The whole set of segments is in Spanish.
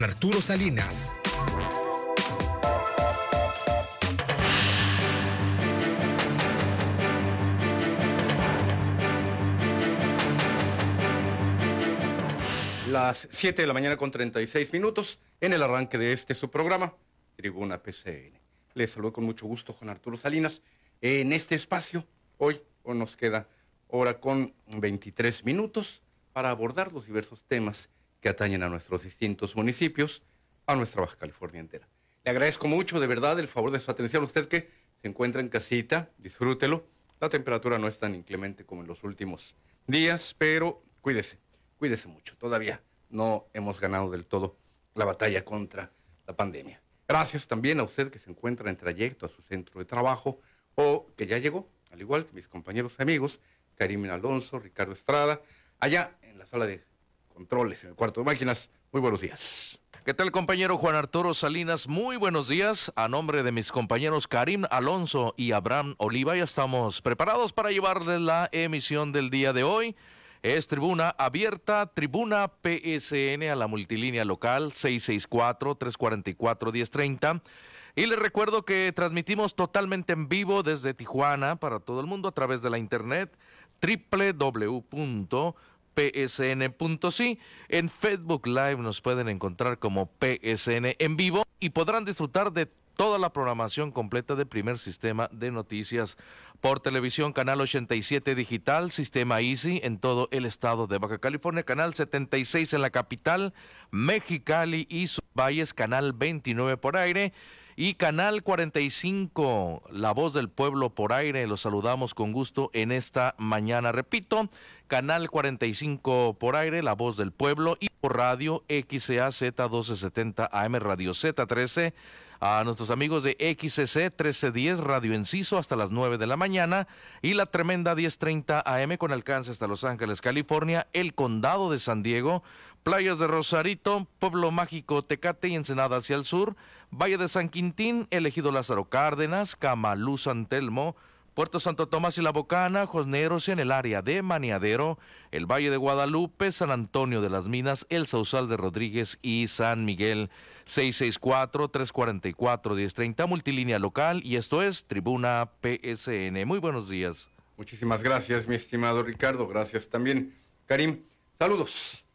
Arturo Salinas. Las 7 de la mañana con 36 minutos en el arranque de este su programa, Tribuna PCN. Les saludo con mucho gusto Juan Arturo Salinas. En este espacio, hoy, hoy nos queda hora con 23 minutos para abordar los diversos temas que atañen a nuestros distintos municipios, a nuestra Baja California entera. Le agradezco mucho de verdad el favor de su atención. Usted que se encuentra en casita, disfrútelo. La temperatura no es tan inclemente como en los últimos días, pero cuídese, cuídese mucho. Todavía no hemos ganado del todo la batalla contra la pandemia. Gracias también a usted que se encuentra en trayecto a su centro de trabajo o que ya llegó, al igual que mis compañeros y amigos, Karim Alonso, Ricardo Estrada, allá en la sala de controles, en el cuarto de máquinas. Muy buenos días. ¿Qué tal compañero Juan Arturo Salinas? Muy buenos días. A nombre de mis compañeros Karim Alonso y Abraham Oliva, ya estamos preparados para llevarles la emisión del día de hoy. Es tribuna abierta, tribuna PSN a la multilínea local 664-344-1030. Y les recuerdo que transmitimos totalmente en vivo desde Tijuana para todo el mundo a través de la internet www.psn.si. En Facebook Live nos pueden encontrar como PSN en vivo y podrán disfrutar de toda la programación completa de primer sistema de noticias por televisión, canal 87 digital, sistema Easy en todo el estado de Baja California, canal 76 en la capital, Mexicali y sus valles, canal 29 por aire. Y Canal 45, La Voz del Pueblo por aire, los saludamos con gusto en esta mañana. Repito, Canal 45 por aire, La Voz del Pueblo y por radio XAZ 1270 AM Radio Z13 a nuestros amigos de XCC 1310 Radio Enciso hasta las 9 de la mañana y la tremenda 1030 AM con alcance hasta Los Ángeles, California, el condado de San Diego, playas de Rosarito, Pueblo Mágico, Tecate y Ensenada hacia el sur, Valle de San Quintín, elegido Lázaro Cárdenas, Camalú, San Telmo, Puerto Santo Tomás y La Bocana, Josneros en el área de Maniadero, el Valle de Guadalupe, San Antonio de las Minas, el Sausal de Rodríguez y San Miguel. 664-344-1030, multilínea local, y esto es Tribuna PSN. Muy buenos días. Muchísimas gracias, mi estimado Ricardo. Gracias también, Karim. Saludos.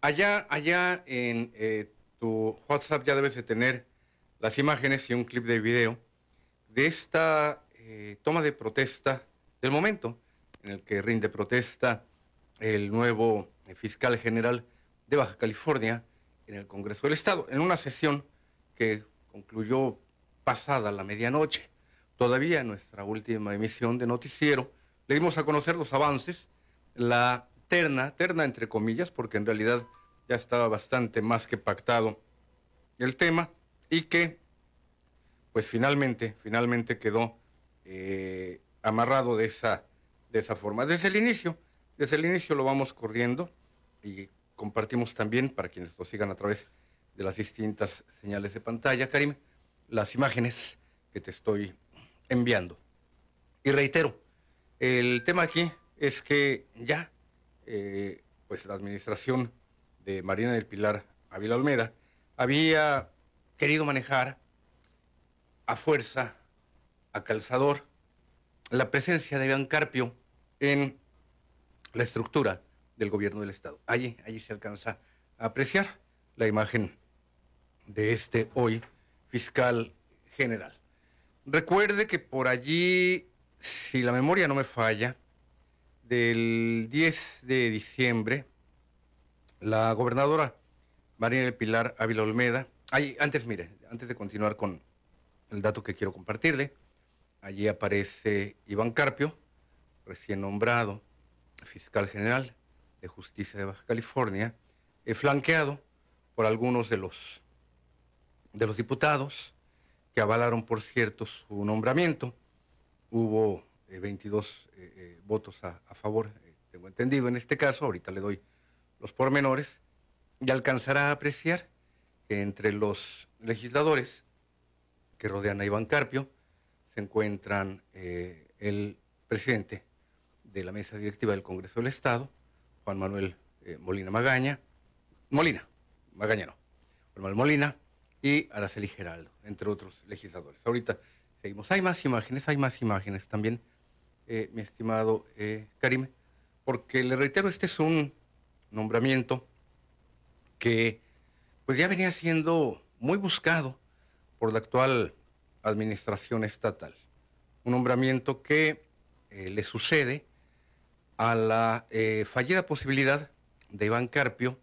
Allá, allá en eh, tu WhatsApp ya debes de tener las imágenes y un clip de video de esta eh, toma de protesta del momento en el que rinde protesta el nuevo eh, fiscal general de Baja California en el Congreso del Estado, en una sesión que concluyó pasada la medianoche. Todavía en nuestra última emisión de noticiero le dimos a conocer los avances, la terna, terna entre comillas, porque en realidad ya estaba bastante más que pactado el tema y que pues finalmente, finalmente quedó eh, amarrado de esa, de esa forma. Desde el inicio, desde el inicio lo vamos corriendo y compartimos también, para quienes lo sigan a través de las distintas señales de pantalla, Karim, las imágenes que te estoy enviando. Y reitero, el tema aquí es que ya, eh, pues la administración de Marina del Pilar Ávila Olmeda había querido manejar a fuerza a calzador la presencia de Iván Carpio en la estructura del gobierno del Estado. Allí, allí se alcanza a apreciar la imagen de este hoy fiscal general. Recuerde que por allí, si la memoria no me falla, del 10 de diciembre, la gobernadora María del Pilar Ávila Olmeda, antes, mire, antes de continuar con el dato que quiero compartirle, Allí aparece Iván Carpio, recién nombrado fiscal general de justicia de Baja California, eh, flanqueado por algunos de los, de los diputados que avalaron, por cierto, su nombramiento. Hubo 22 eh, eh, votos a, a favor, tengo entendido en este caso, ahorita le doy los pormenores, y alcanzará a apreciar que entre los legisladores que rodean a Iván Carpio, se encuentran eh, el presidente de la mesa directiva del Congreso del Estado, Juan Manuel eh, Molina Magaña, Molina, Magaña no, Manuel Molina y Araceli Geraldo, entre otros legisladores. Ahorita seguimos. Hay más imágenes, hay más imágenes también, eh, mi estimado Karim, porque le reitero, este es un nombramiento que pues ya venía siendo muy buscado por la actual administración estatal. Un nombramiento que eh, le sucede a la eh, fallida posibilidad de Iván Carpio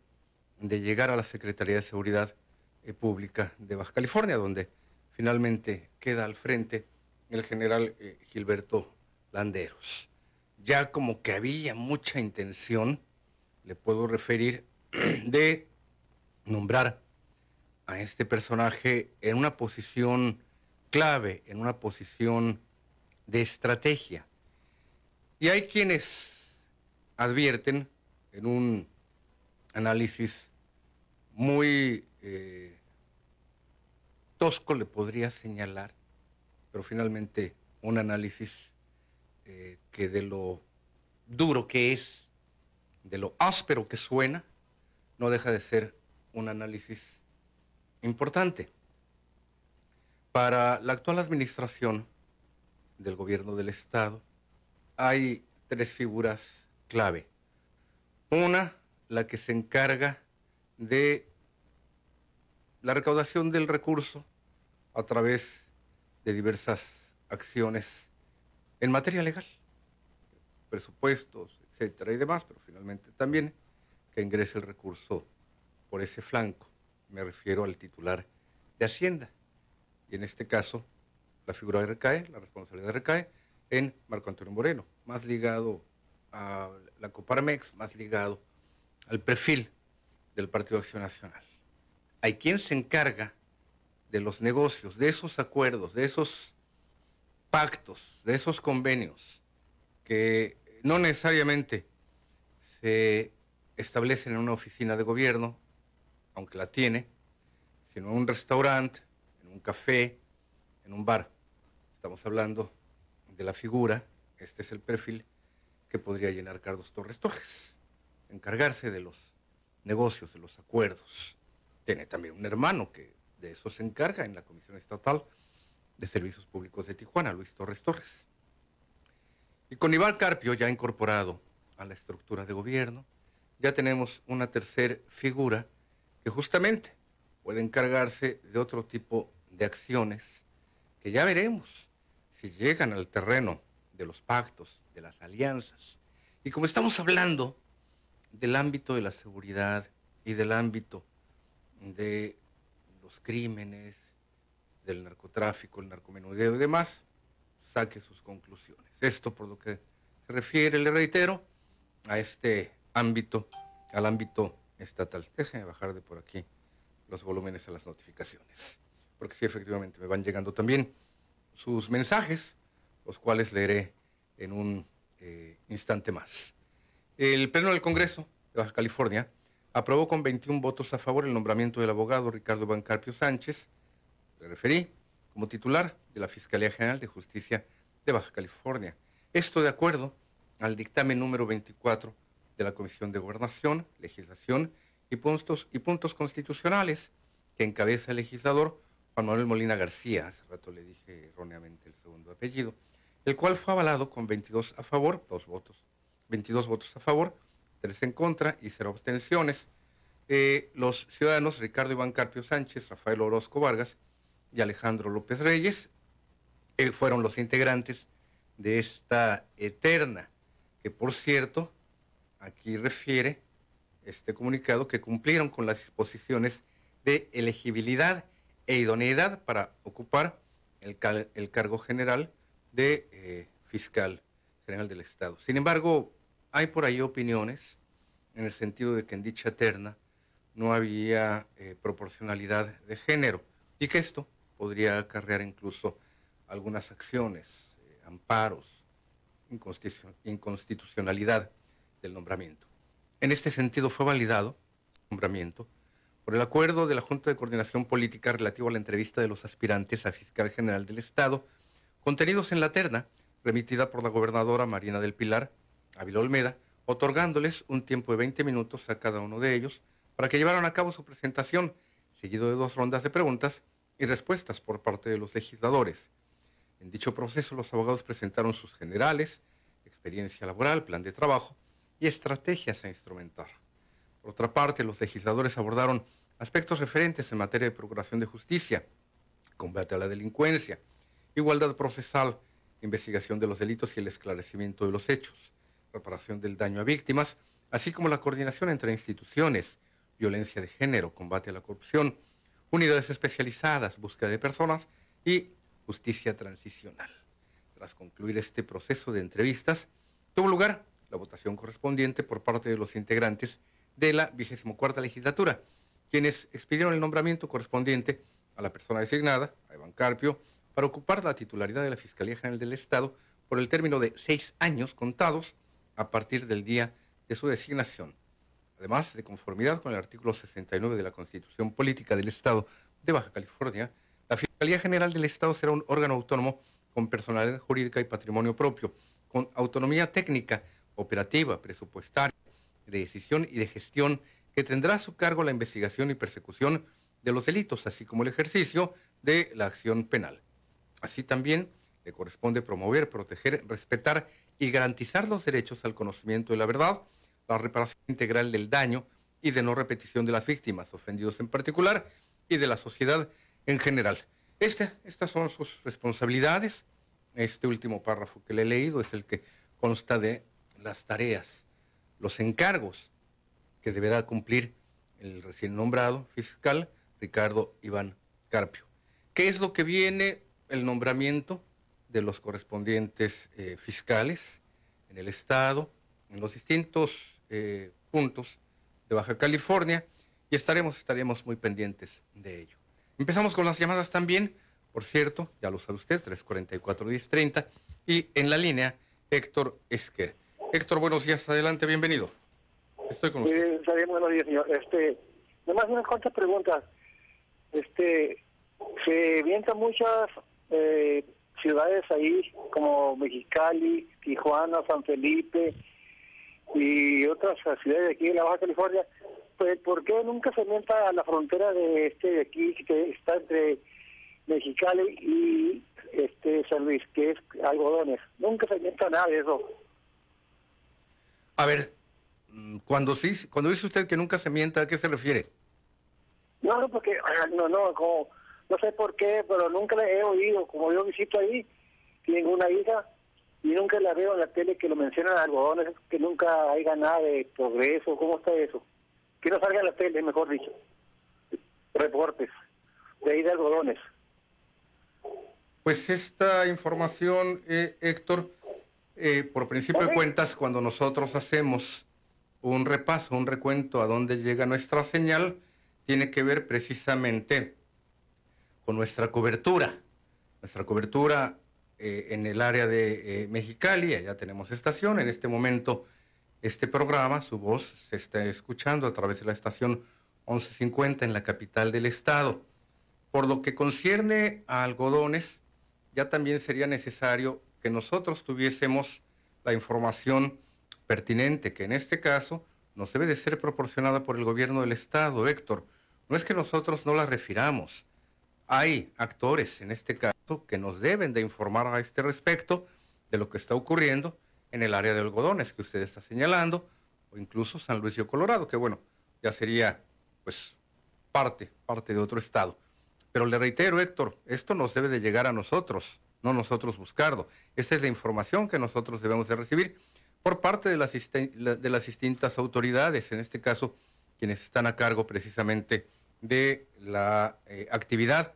de llegar a la Secretaría de Seguridad eh, Pública de Baja California, donde finalmente queda al frente el general Gilberto Landeros. Ya como que había mucha intención, le puedo referir, de nombrar a este personaje en una posición clave, en una posición de estrategia. Y hay quienes advierten en un análisis muy eh, tosco, le podría señalar, pero finalmente un análisis eh, que de lo duro que es, de lo áspero que suena, no deja de ser un análisis importante. Para la actual administración del gobierno del Estado hay tres figuras clave. Una, la que se encarga de la recaudación del recurso a través de diversas acciones en materia legal, presupuestos, etcétera y demás, pero finalmente también que ingrese el recurso por ese flanco. Me refiero al titular de Hacienda. Y en este caso, la figura recae, la responsabilidad recae en Marco Antonio Moreno, más ligado a la Coparmex, más ligado al perfil del Partido Acción Nacional. Hay quien se encarga de los negocios, de esos acuerdos, de esos pactos, de esos convenios que no necesariamente se establecen en una oficina de gobierno, aunque la tiene, sino en un restaurante, un café, en un bar. Estamos hablando de la figura, este es el perfil que podría llenar Carlos Torres Torres, encargarse de los negocios, de los acuerdos. Tiene también un hermano que de eso se encarga en la Comisión Estatal de Servicios Públicos de Tijuana, Luis Torres Torres. Y con Iván Carpio ya incorporado a la estructura de gobierno, ya tenemos una tercera figura que justamente puede encargarse de otro tipo de acciones que ya veremos si llegan al terreno de los pactos, de las alianzas. Y como estamos hablando del ámbito de la seguridad y del ámbito de los crímenes, del narcotráfico, el narcomenudeo y demás, saque sus conclusiones. Esto por lo que se refiere, le reitero, a este ámbito, al ámbito estatal. Déjenme bajar de por aquí los volúmenes a las notificaciones, porque sí, efectivamente, me van llegando también sus mensajes, los cuales leeré en un eh, instante más. El Pleno del Congreso de Baja California aprobó con 21 votos a favor el nombramiento del abogado Ricardo Bancarpio Sánchez, le referí, como titular de la Fiscalía General de Justicia de Baja California. Esto de acuerdo al dictamen número 24 de la Comisión de Gobernación, Legislación y Puntos, y puntos Constitucionales que encabeza el legislador Juan Manuel Molina García, hace rato le dije erróneamente el segundo apellido, el cual fue avalado con 22 a favor, dos votos, 22 votos a favor, tres en contra y cero abstenciones. Eh, los ciudadanos Ricardo Iván Carpio Sánchez, Rafael Orozco Vargas y Alejandro López Reyes eh, fueron los integrantes de esta eterna, que por cierto, aquí refiere este comunicado que cumplieron con las disposiciones de elegibilidad e idoneidad para ocupar el, cargo general de eh, fiscal general del Estado. Sin embargo, hay por ahí opiniones en el sentido de que en dicha terna no había eh, proporcionalidad de género y que esto podría acarrear incluso algunas acciones, eh, amparos, inconstitucionalidad del nombramiento. En este sentido fue validado el nombramiento por el acuerdo de la Junta de Coordinación Política relativo a la entrevista de los aspirantes a fiscal general del Estado, contenidos en la terna remitida por la gobernadora Marina del Pilar, Ávila Olmeda, otorgándoles un tiempo de 20 minutos a cada uno de ellos para que llevaran a cabo su presentación, seguido de dos rondas de preguntas y respuestas por parte de los legisladores. En dicho proceso, los abogados presentaron sus generales, experiencia laboral, plan de trabajo y estrategias a instrumentar. Por otra parte, los legisladores abordaron aspectos referentes en materia de procuración de justicia, combate a la delincuencia, igualdad procesal, investigación de los delitos y el esclarecimiento de los hechos, reparación del daño a víctimas, así como la coordinación entre instituciones, violencia de género, combate a la corrupción, unidades especializadas, búsqueda de personas y justicia transicional. Tras concluir este proceso de entrevistas, tuvo lugar la votación correspondiente por parte de los integrantes de la vigésimo cuarta legislatura, quienes expidieron el nombramiento correspondiente a la persona designada, a Iván Carpio, para ocupar la titularidad de la Fiscalía General del Estado por el término de seis años contados a partir del día de su designación. Además, de conformidad con el artículo 69 de la Constitución Política del Estado de Baja California, la Fiscalía General del Estado será un órgano autónomo con personalidad jurídica y patrimonio propio, con autonomía técnica, operativa, presupuestaria, de decisión y de gestión que tendrá a su cargo la investigación y persecución de los delitos, así como el ejercicio de la acción penal. Así también le corresponde promover, proteger, respetar y garantizar los derechos al conocimiento de la verdad, la reparación integral del daño y de no repetición de las víctimas, ofendidos en particular, y de la sociedad en general. Este, estas son sus responsabilidades. Este último párrafo que le he leído es el que consta de las tareas, los encargos que deberá cumplir el recién nombrado fiscal Ricardo Iván Carpio. ¿Qué es lo que viene? El nombramiento de los correspondientes eh, fiscales en el Estado, en los distintos eh, puntos de Baja California, y estaremos, estaremos muy pendientes de ello. Empezamos con las llamadas también, por cierto, ya lo sabe usted, 344-1030, y en la línea Héctor Esquer. Héctor, buenos días, adelante, bienvenido. Estoy con usted. Sí, buenos días, señor. Este, nomás unas cuantas preguntas. Este, se vientan muchas eh, ciudades ahí, como Mexicali, Tijuana, San Felipe y otras ciudades de aquí de la Baja California. Pues, ¿por qué nunca se mienta a la frontera de este de aquí, que está entre Mexicali y este San Luis, que es algodones? Nunca se mienta nada de eso. A ver, cuando sí, cuando dice usted que nunca se mienta, ¿a qué se refiere? No, no, porque, ah, no, no, como, no sé por qué, pero nunca le he oído, como yo visito ahí, tengo una hija, y nunca la veo en la tele que lo mencionan algodones, que nunca haya nada de progreso, ¿cómo está eso? Que no salga en la tele, mejor dicho, reportes, de ahí de algodones. Pues esta información, eh, Héctor, eh, por principio de cuentas, cuando nosotros hacemos un repaso, un recuento a dónde llega nuestra señal, tiene que ver precisamente con nuestra cobertura. Nuestra cobertura eh, en el área de eh, Mexicali, allá tenemos estación. En este momento, este programa, su voz se está escuchando a través de la estación 1150 en la capital del estado. Por lo que concierne a algodones, ya también sería necesario que nosotros tuviésemos la información pertinente, que en este caso nos debe de ser proporcionada por el gobierno del Estado, Héctor. No es que nosotros no la refiramos. Hay actores, en este caso, que nos deben de informar a este respecto de lo que está ocurriendo en el área de algodones que usted está señalando, o incluso San Luis de Colorado, que bueno, ya sería pues parte, parte de otro estado. Pero le reitero, Héctor, esto nos debe de llegar a nosotros no nosotros buscarlo. Esa es la información que nosotros debemos de recibir por parte de las, de las distintas autoridades, en este caso quienes están a cargo precisamente de la eh, actividad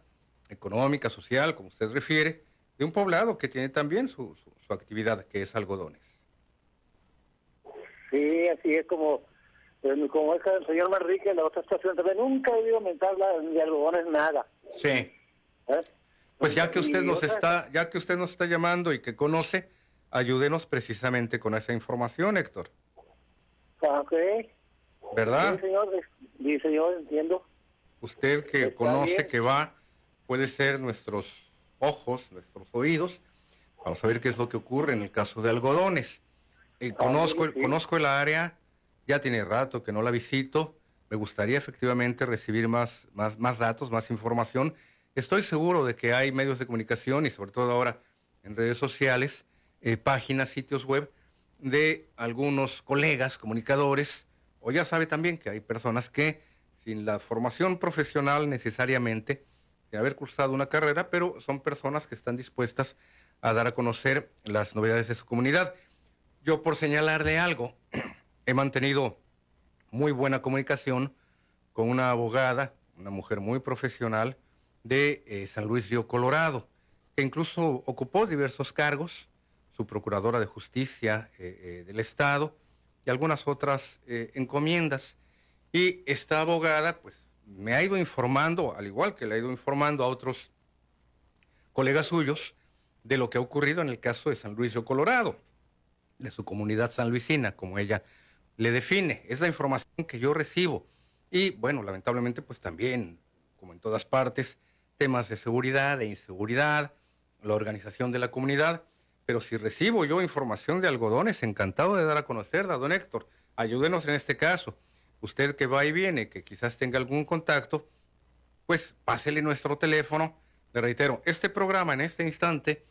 económica, social, como usted refiere, de un poblado que tiene también su, su, actividad, que es algodones. Sí, así es como, eh, como es el señor Manrique, la otra estación también nunca he oído mentar de algodones nada. Sí. ¿Eh? Pues ya que usted nos está, ya que usted nos está llamando y que conoce, ayúdenos precisamente con esa información, Héctor. Ah, ok. ¿Verdad? Sí, señor, sí, señor, entiendo. Usted que conoce, que va, puede ser nuestros ojos, nuestros oídos, para saber qué es lo que ocurre en el caso de algodones. Eh, ah, conozco, conozco el área, ya tiene rato que no la visito, Me gustaría efectivamente recibir más, más, más datos, más información. Estoy seguro de que hay medios de comunicación y sobre todo ahora en redes sociales, eh, páginas, sitios web de algunos colegas comunicadores, o ya sabe también que hay personas que sin la formación profesional necesariamente, sin haber cursado una carrera, pero son personas que están dispuestas a dar a conocer las novedades de su comunidad. Yo por señalarle algo, he mantenido muy buena comunicación con una abogada, una mujer muy profesional de eh, San Luis Río Colorado, que incluso ocupó diversos cargos, su procuradora de justicia eh, eh, del Estado y algunas otras encomiendas. Y esta abogada, pues, me ha ido informando, al igual que le ha ido informando a otros colegas suyos, de lo que ha ocurrido en el caso de San Luis Río Colorado, de su comunidad sanluisina, como ella le define. Es la información que yo recibo. Y bueno, lamentablemente, pues también, como en todas partes, temas de seguridad, e inseguridad, la organización de la comunidad. Pero si recibo yo información de algodones, encantado de dar a conocer, don Héctor. Ayúdenos en este caso. Usted que va y viene, que quizás tenga algún contacto, pues pásele nuestro teléfono. Le reitero, este programa en este instante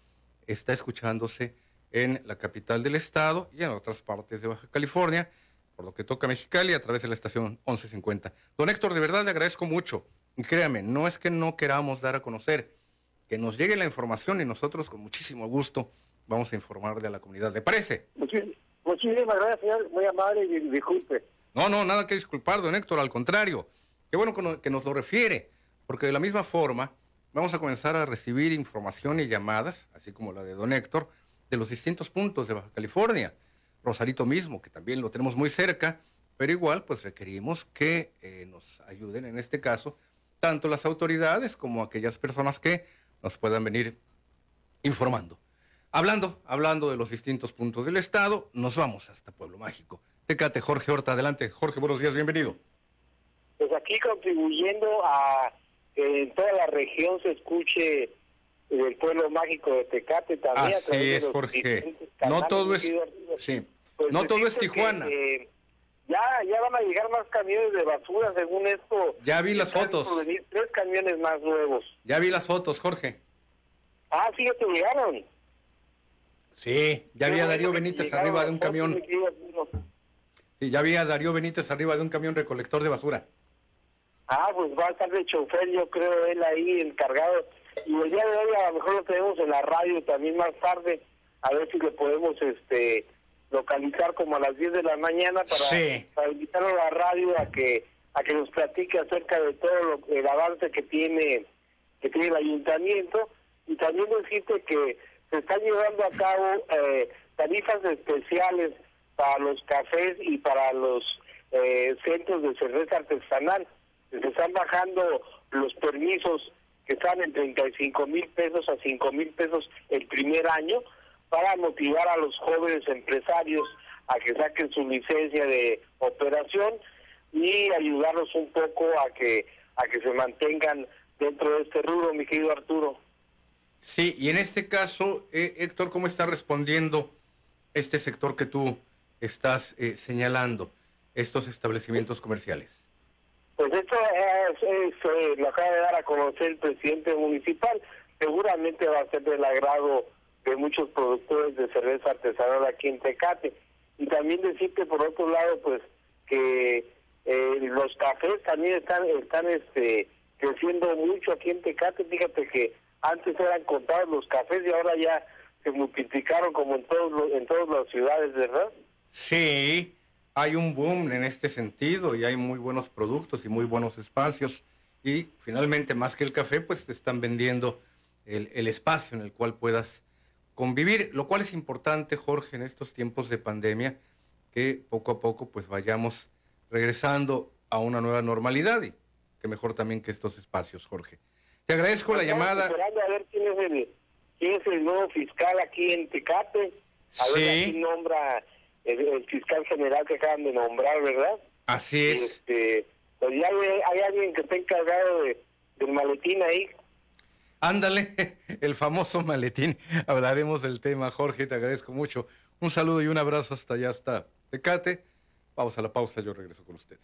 está escuchándose en la capital del estado y en otras partes de Baja California por lo que toca Mexicali a través de la estación 1150. Don Héctor, de verdad le agradezco mucho. Y créame, no es que no queramos dar a conocer, que nos llegue la información y nosotros con muchísimo gusto vamos a informarle a la comunidad. ¿Le parece? Muchísimas gracias, señor. Muy amable y disculpe. No, no, nada que disculpar, don Héctor, al contrario. Qué bueno que nos lo refiere, porque de la misma forma vamos a comenzar a recibir información y llamadas, así como la de don Héctor, de los distintos puntos de Baja California. Rosarito mismo, que también lo tenemos muy cerca, pero igual pues requerimos que eh, nos ayuden en este caso tanto las autoridades como aquellas personas que nos puedan venir informando. Hablando, hablando de los distintos puntos del estado, nos vamos hasta Pueblo Mágico. Tecate, Jorge Horta, adelante. Jorge, buenos días, bienvenido. Pues aquí contribuyendo a que en toda la región se escuche el pueblo mágico de Tecate también. Así es, Jorge. No todo es... Sí. Pues no todo es Tijuana. ya, ya van a llegar más camiones de basura, según esto. Ya vi las fotos. tres camiones más nuevos. Ya vi las fotos, Jorge. Ah, sí, ya te llegaron. Sí, ya vi a Darío Benítez arriba de un camión. Sí, ya vi a Darío Benítez arriba de un camión recolector de basura. Ah, pues va a estar de chofer, yo creo, él ahí encargado. Y el día de hoy a lo mejor lo tenemos en la radio también más tarde, a ver si le podemos este localizar como a las 10 de la mañana para, para invitarlo a la radio a que a que nos platique acerca de todo lo, el avance que tiene que tiene el ayuntamiento y también decirte que se están llevando a cabo eh, tarifas especiales para los cafés y para los eh, centros de cerveza artesanal. Se están bajando los permisos que están en 35 mil pesos a 5 mil pesos el primer año para motivar a los jóvenes empresarios a que saquen su licencia de operación y ayudarlos un poco a que a que se mantengan dentro de este rubro, mi querido Arturo. Sí, y en este caso, eh, Héctor, ¿cómo está respondiendo este sector que tú estás eh, señalando, estos establecimientos comerciales? Pues esto es, eh, lo acaba de dar a conocer el presidente municipal. Seguramente va a ser del agrado de muchos productores de cerveza artesanal aquí en Tecate. Y también decirte por otro lado, pues que eh, los cafés también están están este creciendo mucho aquí en Tecate. Fíjate que antes eran contados los cafés y ahora ya se multiplicaron como en todos en todas las ciudades, ¿verdad? Sí, hay un boom en este sentido y hay muy buenos productos y muy buenos espacios. Y finalmente, más que el café, pues te están vendiendo el, el espacio en el cual puedas convivir, lo cual es importante, Jorge, en estos tiempos de pandemia, que poco a poco pues vayamos regresando a una nueva normalidad y que mejor también que estos espacios, Jorge. Te agradezco la llamada. Esperando a ver quién es el, quién es el nuevo fiscal aquí en Tecate. A sí. ver quién nombra el, fiscal general que acaban de nombrar, ¿verdad? Así es. Este, pues ya hay, hay alguien que está encargado de, del maletín ahí. Ándale, el famoso maletín. Hablaremos del tema, Jorge, te agradezco mucho. Un saludo y un abrazo hasta allá, hasta Tecate. Vamos a la pausa, yo regreso con usted.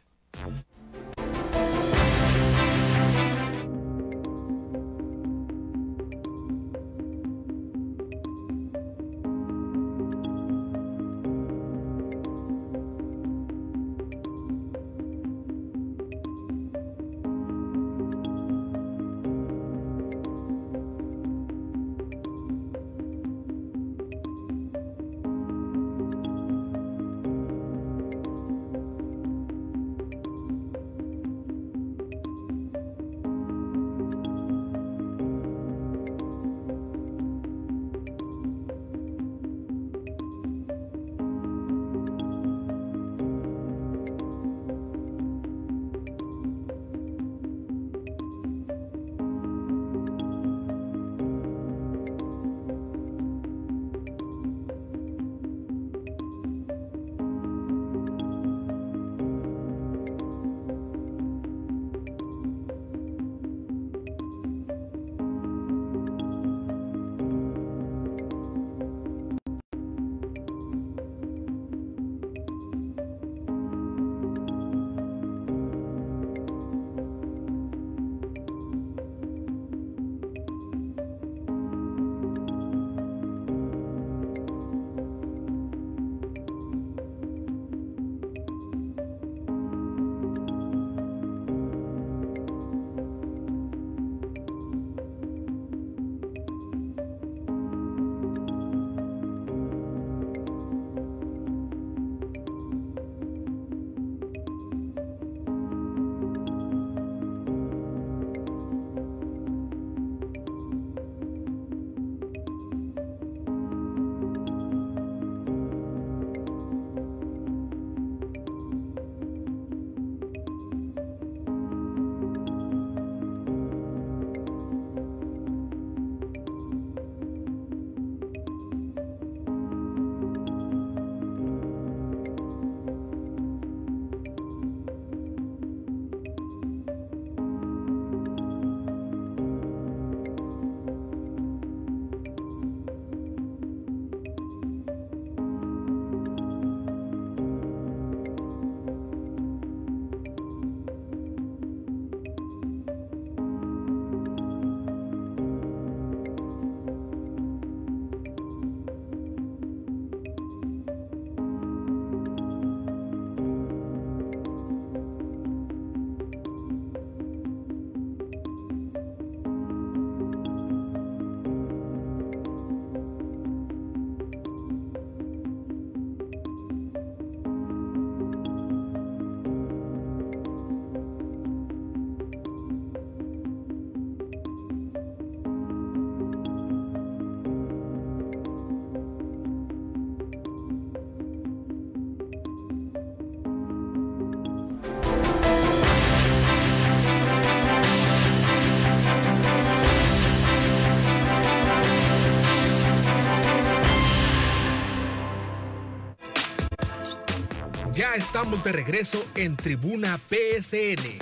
Estamos de regreso en Tribuna PSN.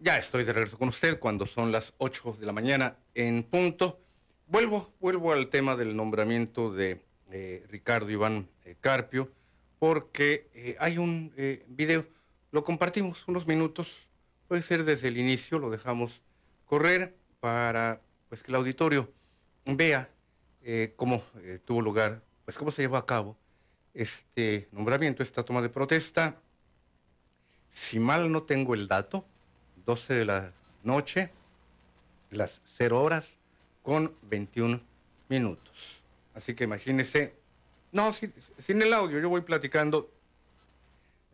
Ya estoy de regreso con usted cuando son las 8 de la mañana en punto. Vuelvo, vuelvo al tema del nombramiento de eh, Ricardo Iván eh, Carpio, porque eh, hay un video, lo compartimos unos minutos, puede ser desde el inicio, lo dejamos correr para pues, que el auditorio vea cómo tuvo lugar, pues cómo se llevó a cabo este nombramiento, esta toma de protesta. Si mal no tengo el dato, 12 de la noche, las 0 horas con 21 minutos. Así que imagínese, no, sin, el audio, yo voy platicando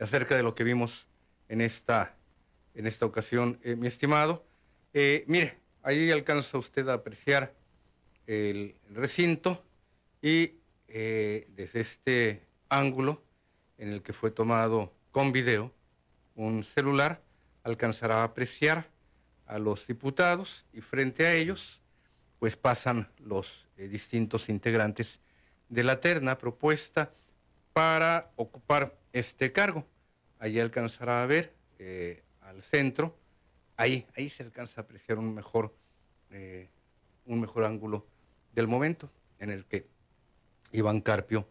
acerca de lo que vimos en esta, en esta ocasión, eh, mi estimado. Eh, mire, ahí alcanza usted a apreciar el recinto y eh, desde este ángulo en el que fue tomado con video un celular, alcanzará a apreciar a los diputados y frente a ellos pues pasan los eh, distintos integrantes de la terna propuesta para ocupar este cargo. Allí alcanzará a ver eh, al centro, ahí, ahí se alcanza a apreciar un mejor, eh, un mejor ángulo del momento en el que Iván Carpio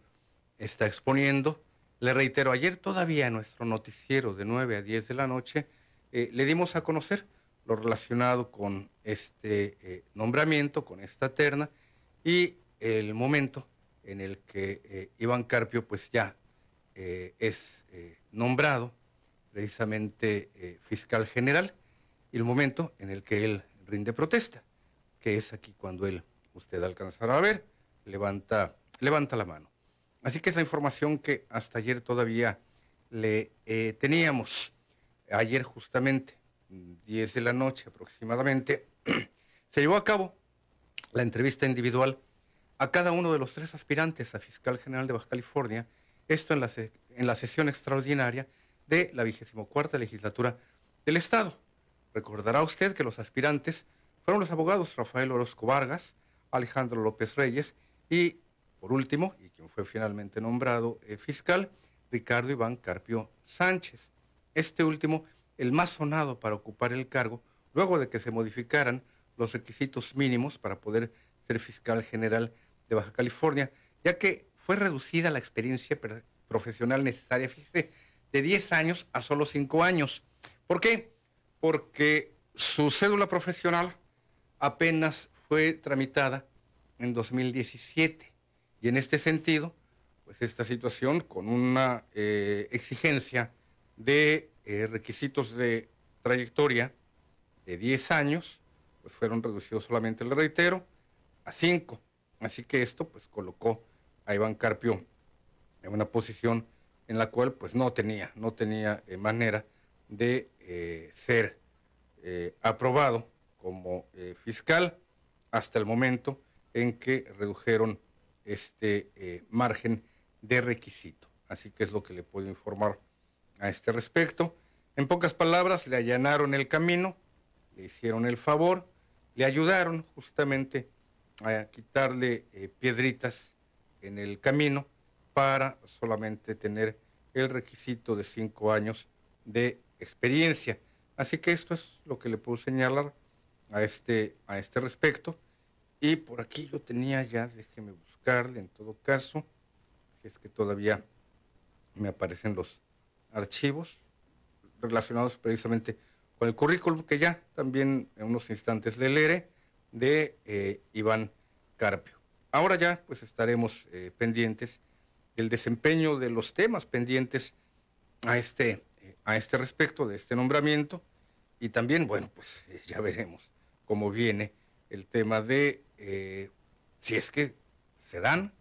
está exponiendo. Le reitero, ayer todavía en nuestro noticiero de 9 a 10 de la noche eh, le dimos a conocer lo relacionado con este eh, nombramiento, con esta terna, y el momento en el que Iván Carpio pues ya es nombrado precisamente fiscal general, y el momento en el que él rinde protesta, que es aquí cuando él, usted alcanzará a ver, levanta, levanta la mano. Así que esa información que hasta ayer todavía le teníamos ayer justamente, 10 de la noche aproximadamente, se llevó a cabo la entrevista individual a cada uno de los tres aspirantes a fiscal general de Baja California, esto en la, en la sesión extraordinaria de la cuarta legislatura del Estado. Recordará usted que los aspirantes fueron los abogados Rafael Orozco Vargas, Alejandro López Reyes y, por último, y quien fue finalmente nombrado eh, fiscal, Ricardo Iván Carpio Sánchez este último el más sonado para ocupar el cargo, luego de que se modificaran los requisitos mínimos para poder ser fiscal general de Baja California, ya que fue reducida la experiencia profesional necesaria, fíjese, de 10 años a solo 5 años. ¿Por qué? Porque su cédula profesional apenas fue tramitada en 2017. Y en este sentido, pues esta situación con una eh, exigencia de eh, requisitos de trayectoria de 10 años, pues fueron reducidos solamente, le reitero, a 5. Así que esto pues colocó a Iván Carpio en una posición en la cual pues no tenía, no tenía eh, manera de eh, ser aprobado como fiscal hasta el momento en que redujeron este margen de requisito. Así que es lo que le puedo informar a este respecto. En pocas palabras, le allanaron el camino, le hicieron el favor, le ayudaron justamente a quitarle eh, piedritas en el camino para solamente tener el requisito de cinco años de experiencia. Así que esto es lo que le puedo señalar a este, a este respecto. Y por aquí yo tenía ya, déjeme buscarle en todo caso, si es que todavía me aparecen los, archivos relacionados precisamente con el currículum que ya también en unos instantes le leeré de eh, Iván Carpio. Ahora ya pues estaremos eh, pendientes del desempeño de los temas pendientes a este, a este respecto de este nombramiento y también, bueno, pues eh, ya veremos cómo viene el tema de si es que se dan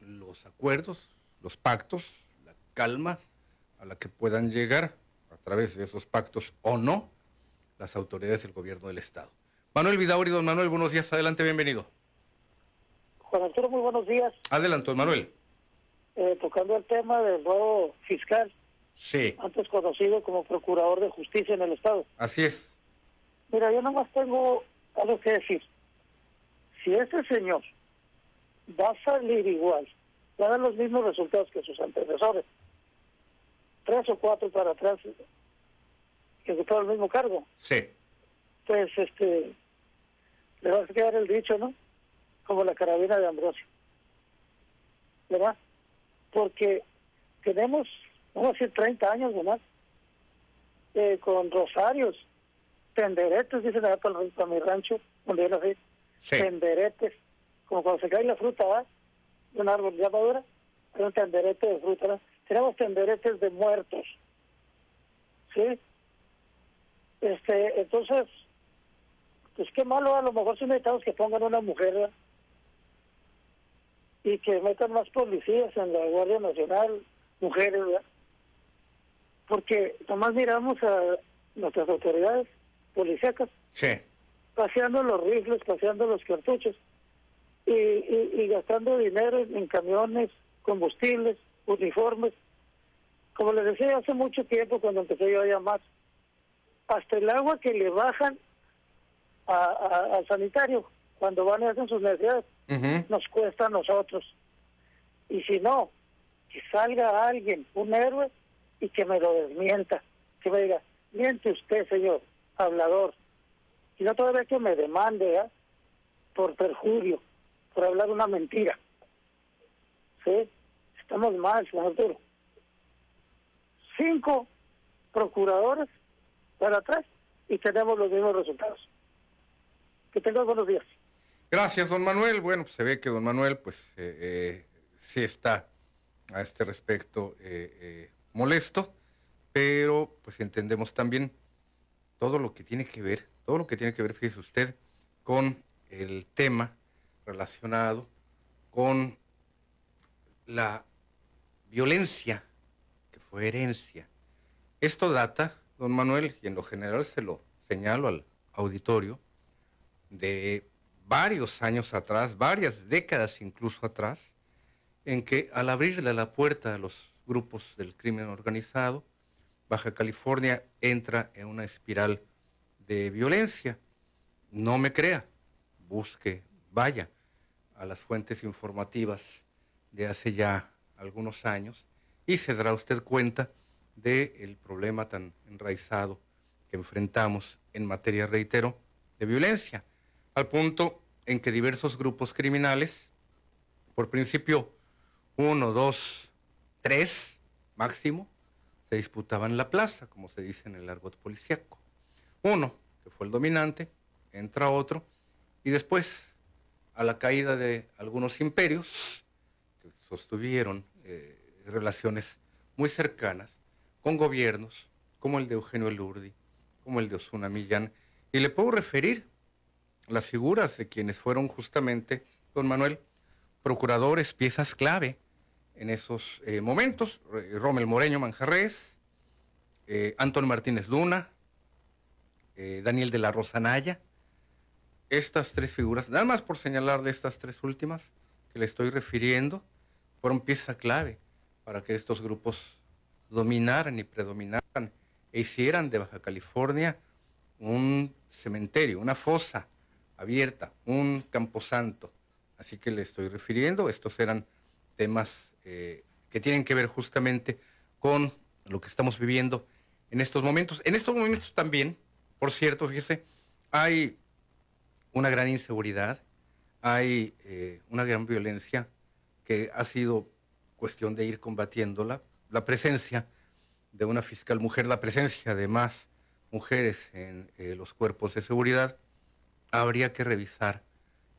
los acuerdos, los pactos, la calma a la que puedan llegar a través de esos pactos o no las autoridades del gobierno del Estado. Manuel Vidauri, don Manuel, buenos días, adelante, bienvenido. Juan Arturo, muy buenos días. Adelante, don Manuel. Eh, tocando el tema del nuevo fiscal, sí. antes conocido como Procurador de Justicia en el Estado. Así es. Mira, yo nomás tengo algo que decir. si ese señor va a salir igual, va a dar los mismos resultados que sus antecesores, tres o cuatro para atrás, que ocupaba el mismo cargo, Sí. pues este, le va a quedar el dicho, ¿no? Como la carabina de Ambrosio. ¿Verdad? Porque tenemos, vamos a decir, 30 años nomás, eh, con rosarios, tenderetes, dicen allá para, mi rancho, donde yo nací, Sí. tenderetes, como cuando se cae la fruta, ¿verdad? De un árbol ya madura, hay un tenderete de fruta, ¿verdad? Tenemos tenderetes de muertos, ¿sí? Este, entonces, pues qué malo, a lo mejor si necesitamos que pongan una mujer ¿verdad? y que metan más policías en la Guardia Nacional, mujeres, ¿verdad? Porque nomás miramos a nuestras autoridades policíacas Sí. paseando los rifles, paseando los cartuchos y, y, y gastando dinero en, camiones, combustibles, uniformes. Como les decía hace mucho tiempo cuando empecé yo a llamar, hasta el agua que le bajan a, a- al sanitario cuando van y hacen sus necesidades nos cuesta a nosotros. Y si no, que salga alguien, un héroe, y que me lo desmienta, que me diga, miente usted, señor, hablador. Y no todavía que me demande, ¿ah? Por perjurio, por hablar una mentira. ¿Sí? Estamos mal, señor Arturo. Cinco procuradores para atrás y tenemos los mismos resultados. Que tengas buenos días. Gracias, don Manuel. Bueno, pues se ve que don Manuel, pues, eh, eh, sí está a este respecto eh, eh, molesto, pero pues entendemos también todo lo que tiene que ver, todo lo que tiene que ver, fíjese usted, con el tema relacionado con la violencia que fue herencia. Esto data, don Manuel, y en lo general se lo señalo al auditorio, de varios años atrás, varias décadas incluso atrás, en que al abrirle la puerta a los grupos del crimen organizado, Baja California entra en una espiral de violencia. No me crea, busque, vaya a las fuentes informativas de hace ya algunos años y se dará usted cuenta del problema tan enraizado que enfrentamos en materia, reitero, de violencia, al punto en que diversos grupos criminales, por principio uno, dos, tres máximo, se disputaban la plaza, como se dice en el argot policíaco. Uno, que fue el dominante, entra otro, y después, a la caída de algunos imperios, que sostuvieron eh, relaciones muy cercanas con gobiernos, como el de Eugenio Elurdi, como el de Osuna Millán, y le puedo referir las figuras de quienes fueron justamente, don Manuel, procuradores, piezas clave en esos eh, momentos, eh, Rommel Moreño Manjarres, eh, Antonio Martínez Luna, eh, Daniel de la Rosanaya, estas tres figuras, nada más por señalar de estas tres últimas que le estoy refiriendo, fueron pieza clave para que estos grupos dominaran y predominaran e hicieran de Baja California un cementerio, una fosa abierta, un camposanto. Así que le estoy refiriendo, estos eran temas eh, que tienen que ver justamente con lo que estamos viviendo en estos momentos. En estos momentos también, por cierto, fíjese, hay una gran inseguridad, hay eh, una gran violencia que ha sido cuestión de ir combatiéndola. La presencia de una fiscal mujer, la presencia de más mujeres en eh, los cuerpos de seguridad, habría que revisar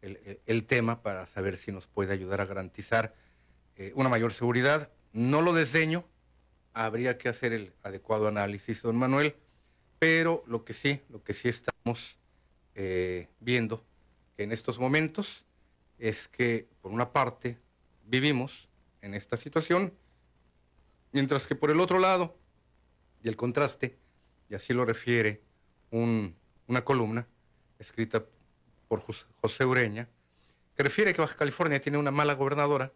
el, tema para saber si nos puede ayudar a garantizar eh, una mayor seguridad. No lo desdeño, habría que hacer el adecuado análisis, don Manuel, pero lo que sí, lo que sí estamos eh, viendo que en estos momentos es que, por una parte, vivimos en esta situación, mientras que por el otro lado, y el contraste, y así lo refiere un- una columna escrita por Jos- José Ureña, que refiere que Baja California tiene una mala gobernadora,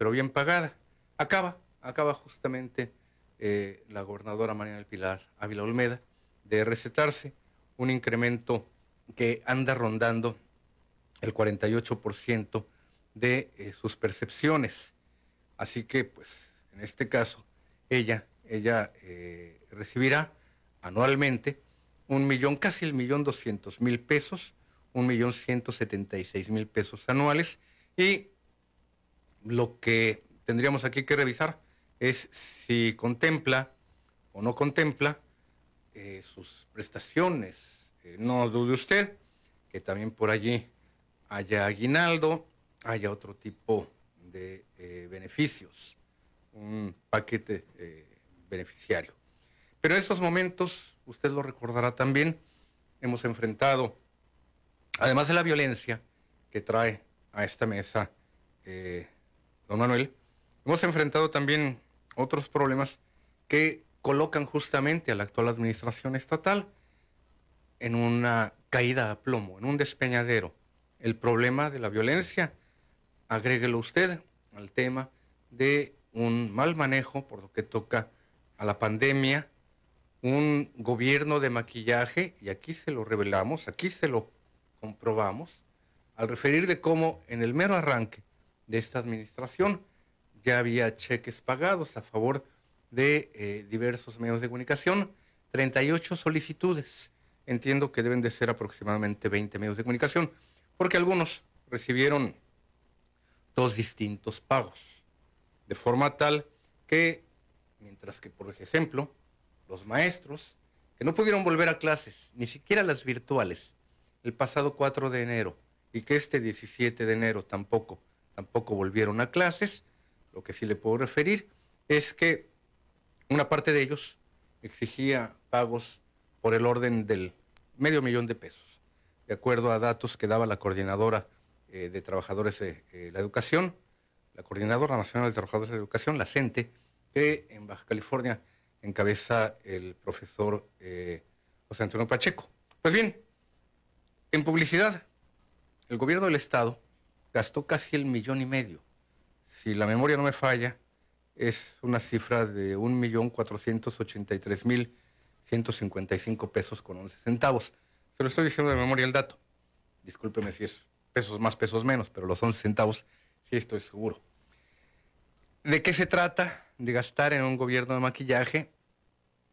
pero bien pagada. Acaba, acaba justamente eh, la gobernadora María del Pilar Ávila Olmeda de recetarse un incremento que anda rondando el 48% de eh, sus percepciones. Así que, pues, en este caso, ella, ella eh, recibirá anualmente un millón, casi el millón doscientos mil pesos, un millón ciento setenta y seis mil pesos anuales. Y lo que tendríamos aquí que revisar es si contempla o no contempla eh, sus prestaciones. Eh, no dude usted que también por allí haya aguinaldo, haya otro tipo de eh, beneficios, un paquete beneficiario. Pero en estos momentos, usted lo recordará también, hemos enfrentado, además de la violencia que trae a esta mesa don Manuel, hemos enfrentado también otros problemas que colocan justamente a la actual administración estatal en una caída a plomo, en un despeñadero. El problema de la violencia, agréguelo usted al tema de un mal manejo por lo que toca a la pandemia, un gobierno de maquillaje, y aquí se lo revelamos, aquí se lo comprobamos, al referir de cómo en el mero arranque de esta administración ya había cheques pagados a favor de eh, diversos medios de comunicación, 38 solicitudes. Entiendo que deben de ser aproximadamente 20 medios de comunicación, porque algunos recibieron dos distintos pagos, de forma tal que, mientras que, por ejemplo, los maestros, que no pudieron volver a clases, ni siquiera las virtuales, el pasado 4 de enero, y que este 17 de enero tampoco, tampoco volvieron a clases, lo que sí le puedo referir es que una parte de ellos exigía pagos por el orden del medio millón de pesos, de acuerdo a datos que daba la coordinadora eh, de trabajadores de eh, la educación, la coordinadora nacional de trabajadores de educación, la CENTE, que en Baja California encabeza el profesor eh, José Antonio Pacheco. Pues bien, en publicidad, el gobierno del estado gastó casi el millón y medio. Si la memoria no me falla, es una cifra de 1.483.155 pesos con 11 centavos. Se lo estoy diciendo de memoria el dato. Discúlpeme si es pesos más, pesos menos, pero los 11 centavos sí estoy seguro. ¿De qué se trata? De gastar en un gobierno de maquillaje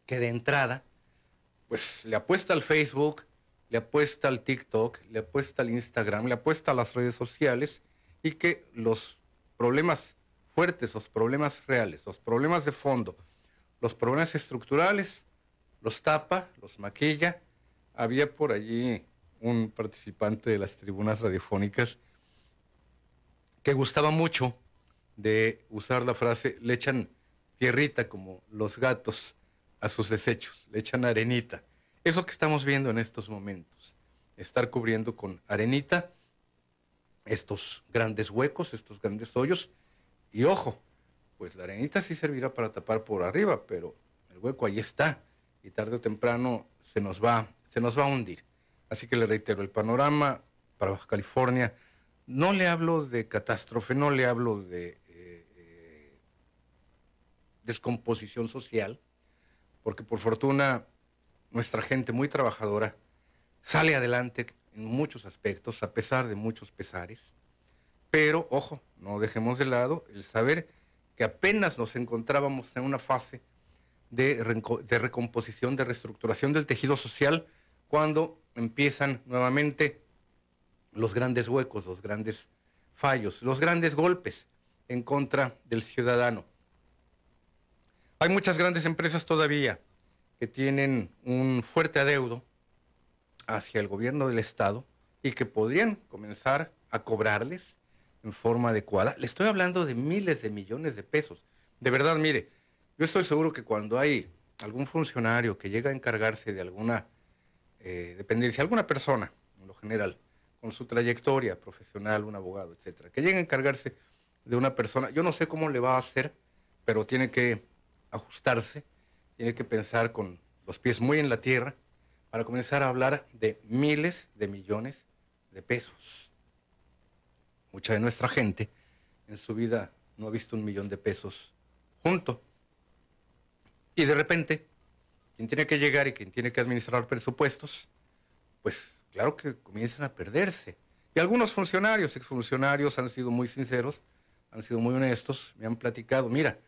que de entrada, pues le apuesta al Facebook, le apuesta al TikTok, le apuesta al Instagram, le apuesta a las redes sociales y que los problemas fuertes, los problemas reales, los problemas de fondo, los problemas estructurales, los tapa, los maquilla. Había por allí un participante de las tribunas radiofónicas que gustaba mucho de usar la frase, le echan tierrita como los gatos a sus desechos, le echan arenita. Eso que estamos viendo en estos momentos, estar cubriendo con arenita estos grandes huecos, estos grandes hoyos, y ojo, pues la arenita sí servirá para tapar por arriba, pero el hueco ahí está. Y tarde o temprano se nos va, se nos va a hundir. Así que le reitero, el panorama para Baja California, no le hablo de catástrofe, no le hablo de eh, eh, descomposición social, porque por fortuna nuestra gente muy trabajadora sale adelante en muchos aspectos, a pesar de muchos pesares. Pero, ojo, no dejemos de lado el saber que apenas nos encontrábamos en una fase de, recomposición, de reestructuración del tejido social, cuando empiezan nuevamente los grandes huecos, los grandes fallos, los grandes golpes en contra del ciudadano. Hay muchas grandes empresas todavía que tienen un fuerte adeudo hacia el gobierno del Estado y que podrían comenzar a cobrarles en forma adecuada. Le estoy hablando de miles de millones de pesos. De verdad, mire, yo estoy seguro que cuando hay algún funcionario que llega a encargarse de alguna eh, dependencia, alguna persona, en lo general, con su trayectoria profesional, un abogado, etcétera, que llegue a encargarse de una persona, yo no sé cómo le va a hacer, pero tiene que ajustarse, tiene que pensar con los pies muy en la tierra para comenzar a hablar de miles de millones de pesos mucha de nuestra gente en su vida no ha visto un millón de pesos junto. Y de repente, quien tiene que llegar y quien tiene que administrar presupuestos, pues claro que comienzan a perderse. Y algunos funcionarios, exfuncionarios, han sido muy sinceros, han sido muy honestos, me han platicado, mira,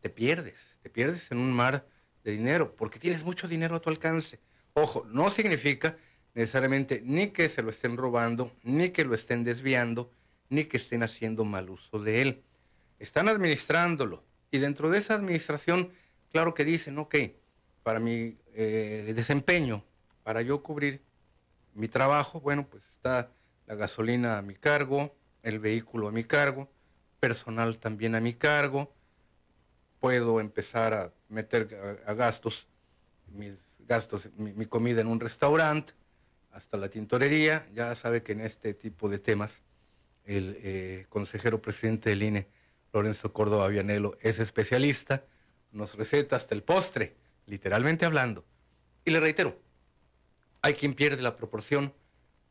te pierdes, te pierdes en un mar de dinero, porque tienes mucho dinero a tu alcance. Ojo, no significa necesariamente ni que se lo estén robando, ni que lo estén desviando, ni que estén haciendo mal uso de él. Están administrándolo. Y dentro de esa administración, claro que dicen, ok, para mi eh, desempeño, para yo cubrir mi trabajo, bueno, pues está la gasolina a mi cargo, el vehículo a mi cargo, personal también a mi cargo, puedo empezar a meter a, gastos, mis gastos, mi, comida en un restaurante, hasta la tintorería. Ya sabe que en este tipo de temas el eh, consejero presidente del INE, Lorenzo Córdoba Vianelo, es especialista, nos receta hasta el postre, literalmente hablando. Y le reitero, hay quien pierde la proporción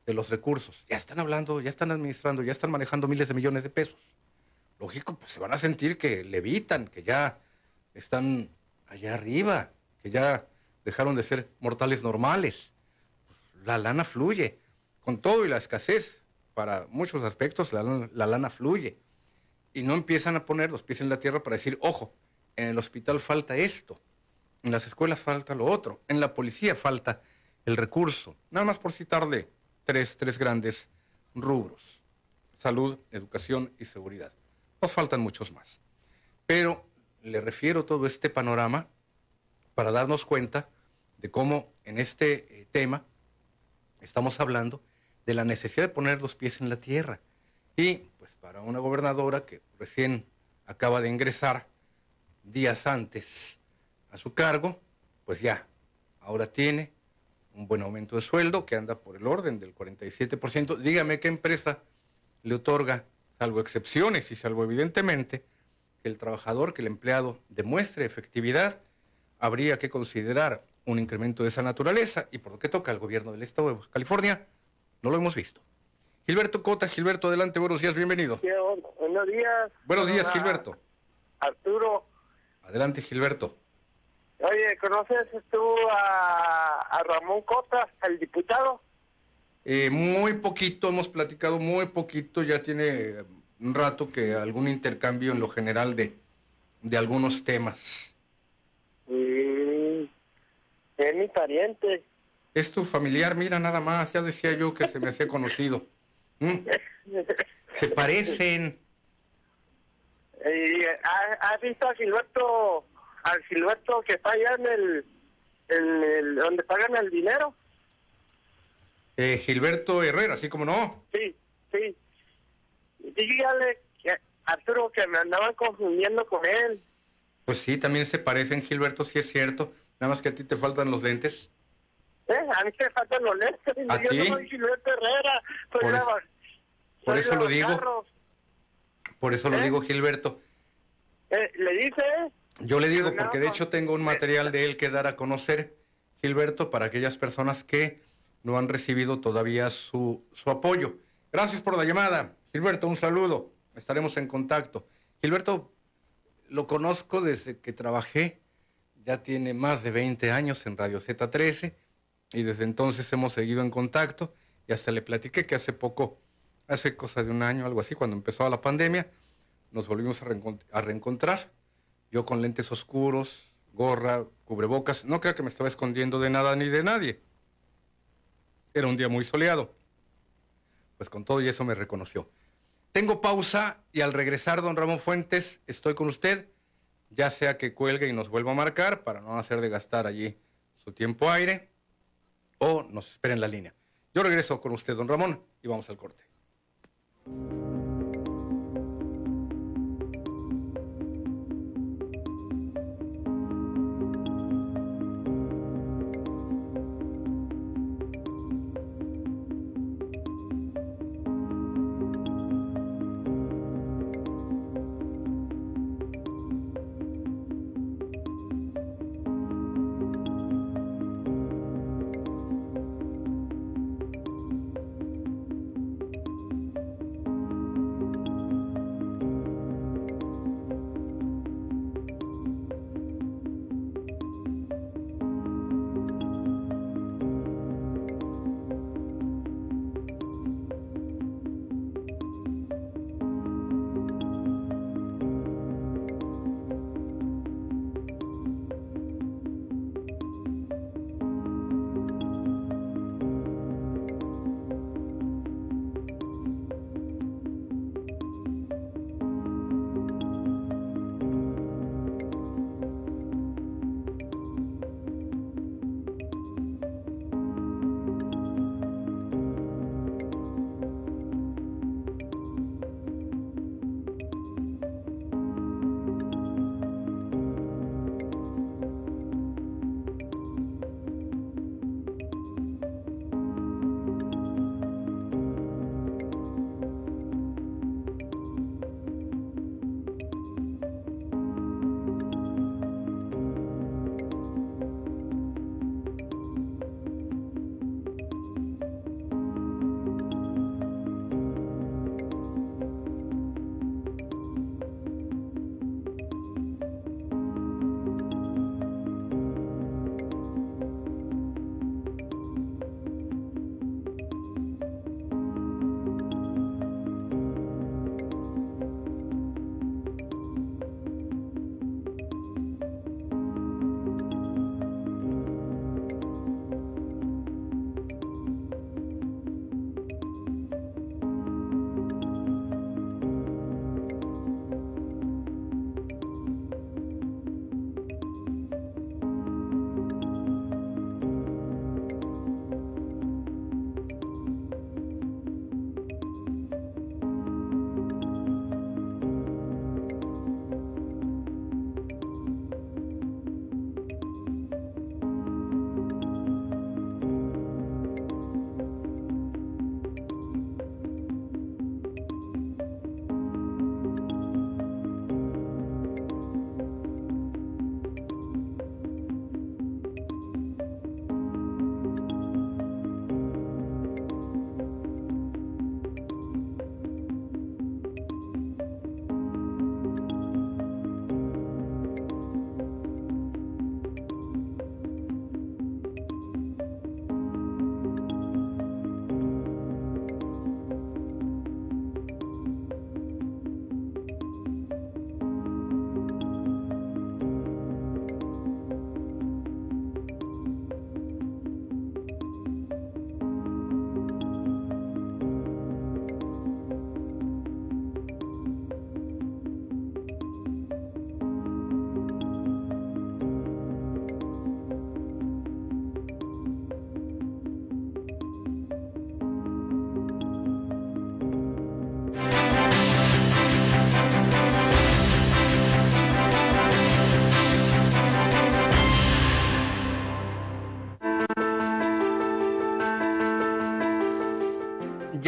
de los recursos. Ya están hablando, ya están administrando, ya están manejando miles de millones de pesos. Lógico, pues se van a sentir que levitan, que ya están allá arriba, que ya dejaron de ser mortales normales. la lana fluye. Con todo y la escasez, para muchos aspectos, la, lana fluye. Y no empiezan a poner los pies en la tierra para decir, ojo, en el hospital falta esto, en las escuelas falta lo otro, en la policía falta el recurso. Nada más por citarle tres, tres grandes rubros. Salud, educación y seguridad. Faltan muchos más. Pero le refiero todo este panorama para darnos cuenta de cómo en este eh, tema estamos hablando de la necesidad de poner los pies en la tierra. Y pues para una gobernadora que recién acaba de ingresar días antes a su cargo, pues ya, ahora tiene un buen aumento de sueldo que anda por el orden del 47%. Dígame qué empresa le otorga, salvo excepciones y salvo evidentemente que el trabajador, que el empleado demuestre efectividad, habría que considerar un incremento de esa naturaleza y por lo que toca al gobierno del Estado de California, no lo hemos visto. Gilberto Cota, Gilberto, adelante, buenos días, bienvenido. Buenos días. Buenos días, Gilberto. Arturo. Adelante, Gilberto. Oye, ¿conoces tú a, Ramón Cota, el diputado? Eh, muy poquito, hemos platicado muy poquito, ya tiene un rato que algún intercambio en lo general de, de algunos temas. Mm, es mi pariente. Es tu familiar, mira nada más, ya decía yo que se me hacía conocido. ¿Mm? Se parecen. Eh, ¿Has visto a Gilberto, al Gilberto que está allá en el, en el donde pagan el dinero? Eh, Gilberto Herrera, ¿sí como no? Sí, sí. Dígale, Arturo, que me andaban confundiendo con él. Pues sí, también se parecen, Gilberto, sí es cierto. Nada más que a ti te faltan los lentes. ¿Eh? A mí te faltan los lentes. ¿A Yo ti? no soy Gilberto Herrera. Soy por, la, por eso lo digo. Carros. Por eso lo ¿Eh? digo, Gilberto. Eh, ¿Le dice? Yo le digo, porque de hecho tengo un material de él que dar a conocer, Gilberto, para aquellas personas que no han recibido todavía su, su apoyo. Gracias por la llamada. Gilberto, un saludo. Estaremos en contacto. Gilberto, lo conozco desde que trabajé, ya tiene más de 20 años en Radio Z13 y desde entonces hemos seguido en contacto y hasta le platiqué que hace poco, hace cosa de un año, algo así, cuando empezó la pandemia, nos volvimos a, a reencontrar. Yo con lentes oscuros, gorra, cubrebocas, no creo que me estaba escondiendo de nada ni de nadie. Era un día muy soleado. Pues con todo y eso me reconoció. Tengo pausa y al regresar, don Ramón Fuentes, estoy con usted, ya sea que cuelgue y nos vuelva a marcar para no hacer de gastar allí su tiempo aire o nos espere en la línea. Yo regreso con usted, don Ramón, y vamos al corte.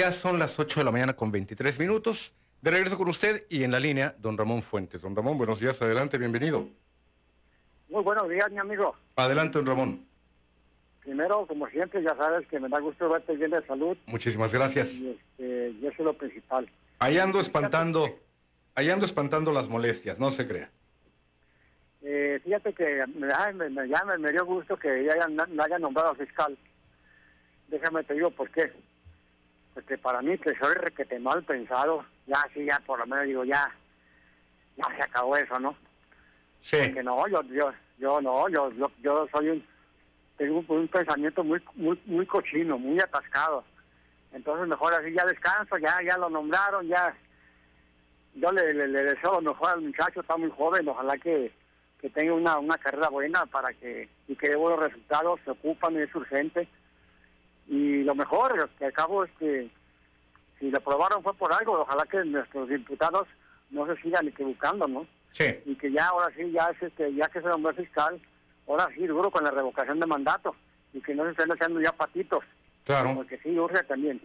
Ya son las 8 de la mañana con 23 minutos. De regreso con usted y en la línea, don Ramón Fuentes. Don Ramón, buenos días, adelante, bienvenido. Muy buenos días, mi amigo. Adelante, don Ramón. Primero, como siempre, ya sabes que me da gusto verte bien de salud. Muchísimas gracias. Y, este, y eso es lo principal. Ahí ando espantando, ahí ando espantando las molestias, no se crea. Eh, fíjate que me, ay, me, me- ya me, me dio gusto que ya hayan, me hayan nombrado fiscal. Déjame te digo por qué. Porque para mí, que soy requete mal pensado, ya sí, ya por lo menos digo, ya, ya se acabó eso, ¿no? Sí. Que no, yo, yo, yo no, yo, yo, yo soy un, tengo un, un pensamiento muy, muy, muy cochino, muy atascado. Entonces mejor así ya descanso, ya, ya lo nombraron, ya. Yo le, le, le deseo lo mejor al muchacho, está muy joven, ojalá que, que tenga una, una carrera buena para que, y que dé buenos resultados, se ocupan, es urgente. Y lo mejor, que al cabo es que si lo aprobaron fue por algo, ojalá que nuestros diputados no se sigan equivocando, ¿no? Sí. y que ya ahora sí, ya es este, ya que se nombró fiscal, ahora sí, duro con la revocación de mandato y que no se estén haciendo ya patitos, Claro. porque sí, urge también.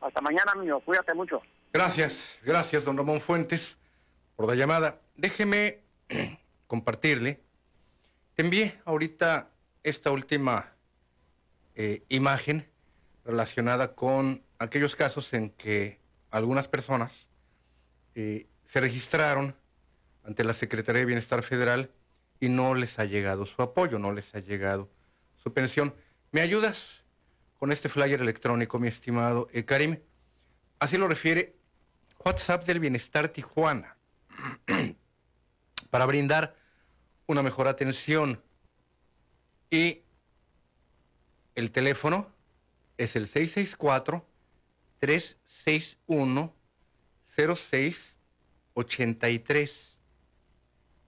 Hasta mañana, amigo, cuídate mucho. Gracias, gracias, don Ramón Fuentes, por la llamada. Déjeme compartirle. Te envié ahorita esta última eh, imagen relacionada con aquellos casos en que algunas personas eh, se registraron ante la Secretaría de Bienestar Federal y no les ha llegado su apoyo, no les ha llegado su pensión. ¿Me ayudas con este flyer electrónico, mi estimado eh, Karim? Así lo refiere WhatsApp del Bienestar Tijuana para brindar una mejor atención. Y el teléfono es el 664-361-0683.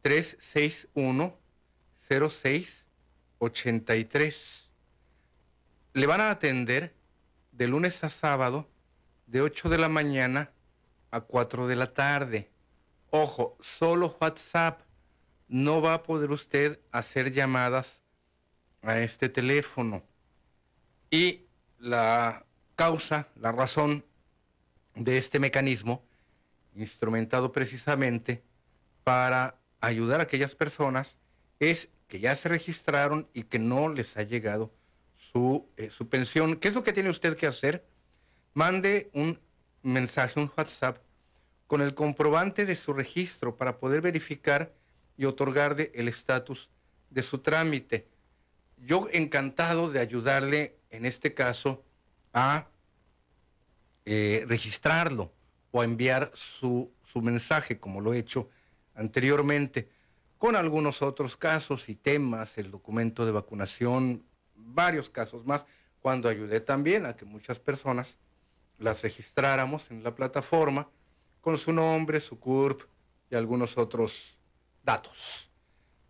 361-0683. Le van a atender de lunes a sábado de 8 de la mañana a 4 de la tarde. Ojo, solo WhatsApp. No va a poder usted hacer llamadas a este teléfono. Y la causa, la razón de este mecanismo, instrumentado precisamente para ayudar a aquellas personas, es que ya se registraron y que no les ha llegado su, eh, su pensión. ¿Qué es lo que tiene usted que hacer? Mande un mensaje, un WhatsApp, con el comprobante de su registro para poder verificar y otorgarle el estatus de su trámite. Yo encantado de ayudarle en este caso a eh, registrarlo o a enviar su, su mensaje, como lo he hecho anteriormente, con algunos otros casos y temas, el documento de vacunación, varios casos más, cuando ayudé también a que muchas personas las registráramos en la plataforma con su nombre, su CURP y algunos otros datos.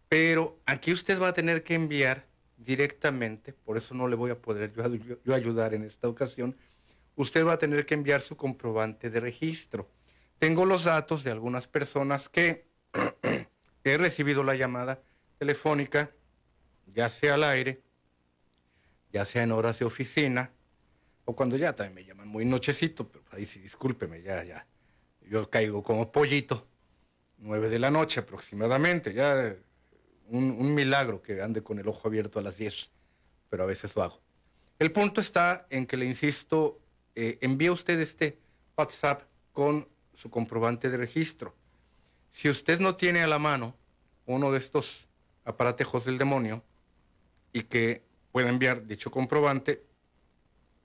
Pero aquí usted va a tener que enviar directamente, por eso no le voy a poder yo, ayudar en esta ocasión, usted va a tener que enviar su comprobante de registro. Tengo los datos de algunas personas que he recibido la llamada telefónica, ya sea al aire, ya sea en horas de oficina, o cuando ya también me llaman muy nochecito, pero ahí sí, discúlpeme, ya, ya. Yo caigo como pollito, nueve de la noche aproximadamente, ya un, milagro que ande con el ojo abierto a las 10, pero a veces lo hago. El punto está en que le insisto, eh, envíe usted este WhatsApp con su comprobante de registro. Si usted no tiene a la mano uno de estos aparatejos del demonio y que pueda enviar dicho comprobante,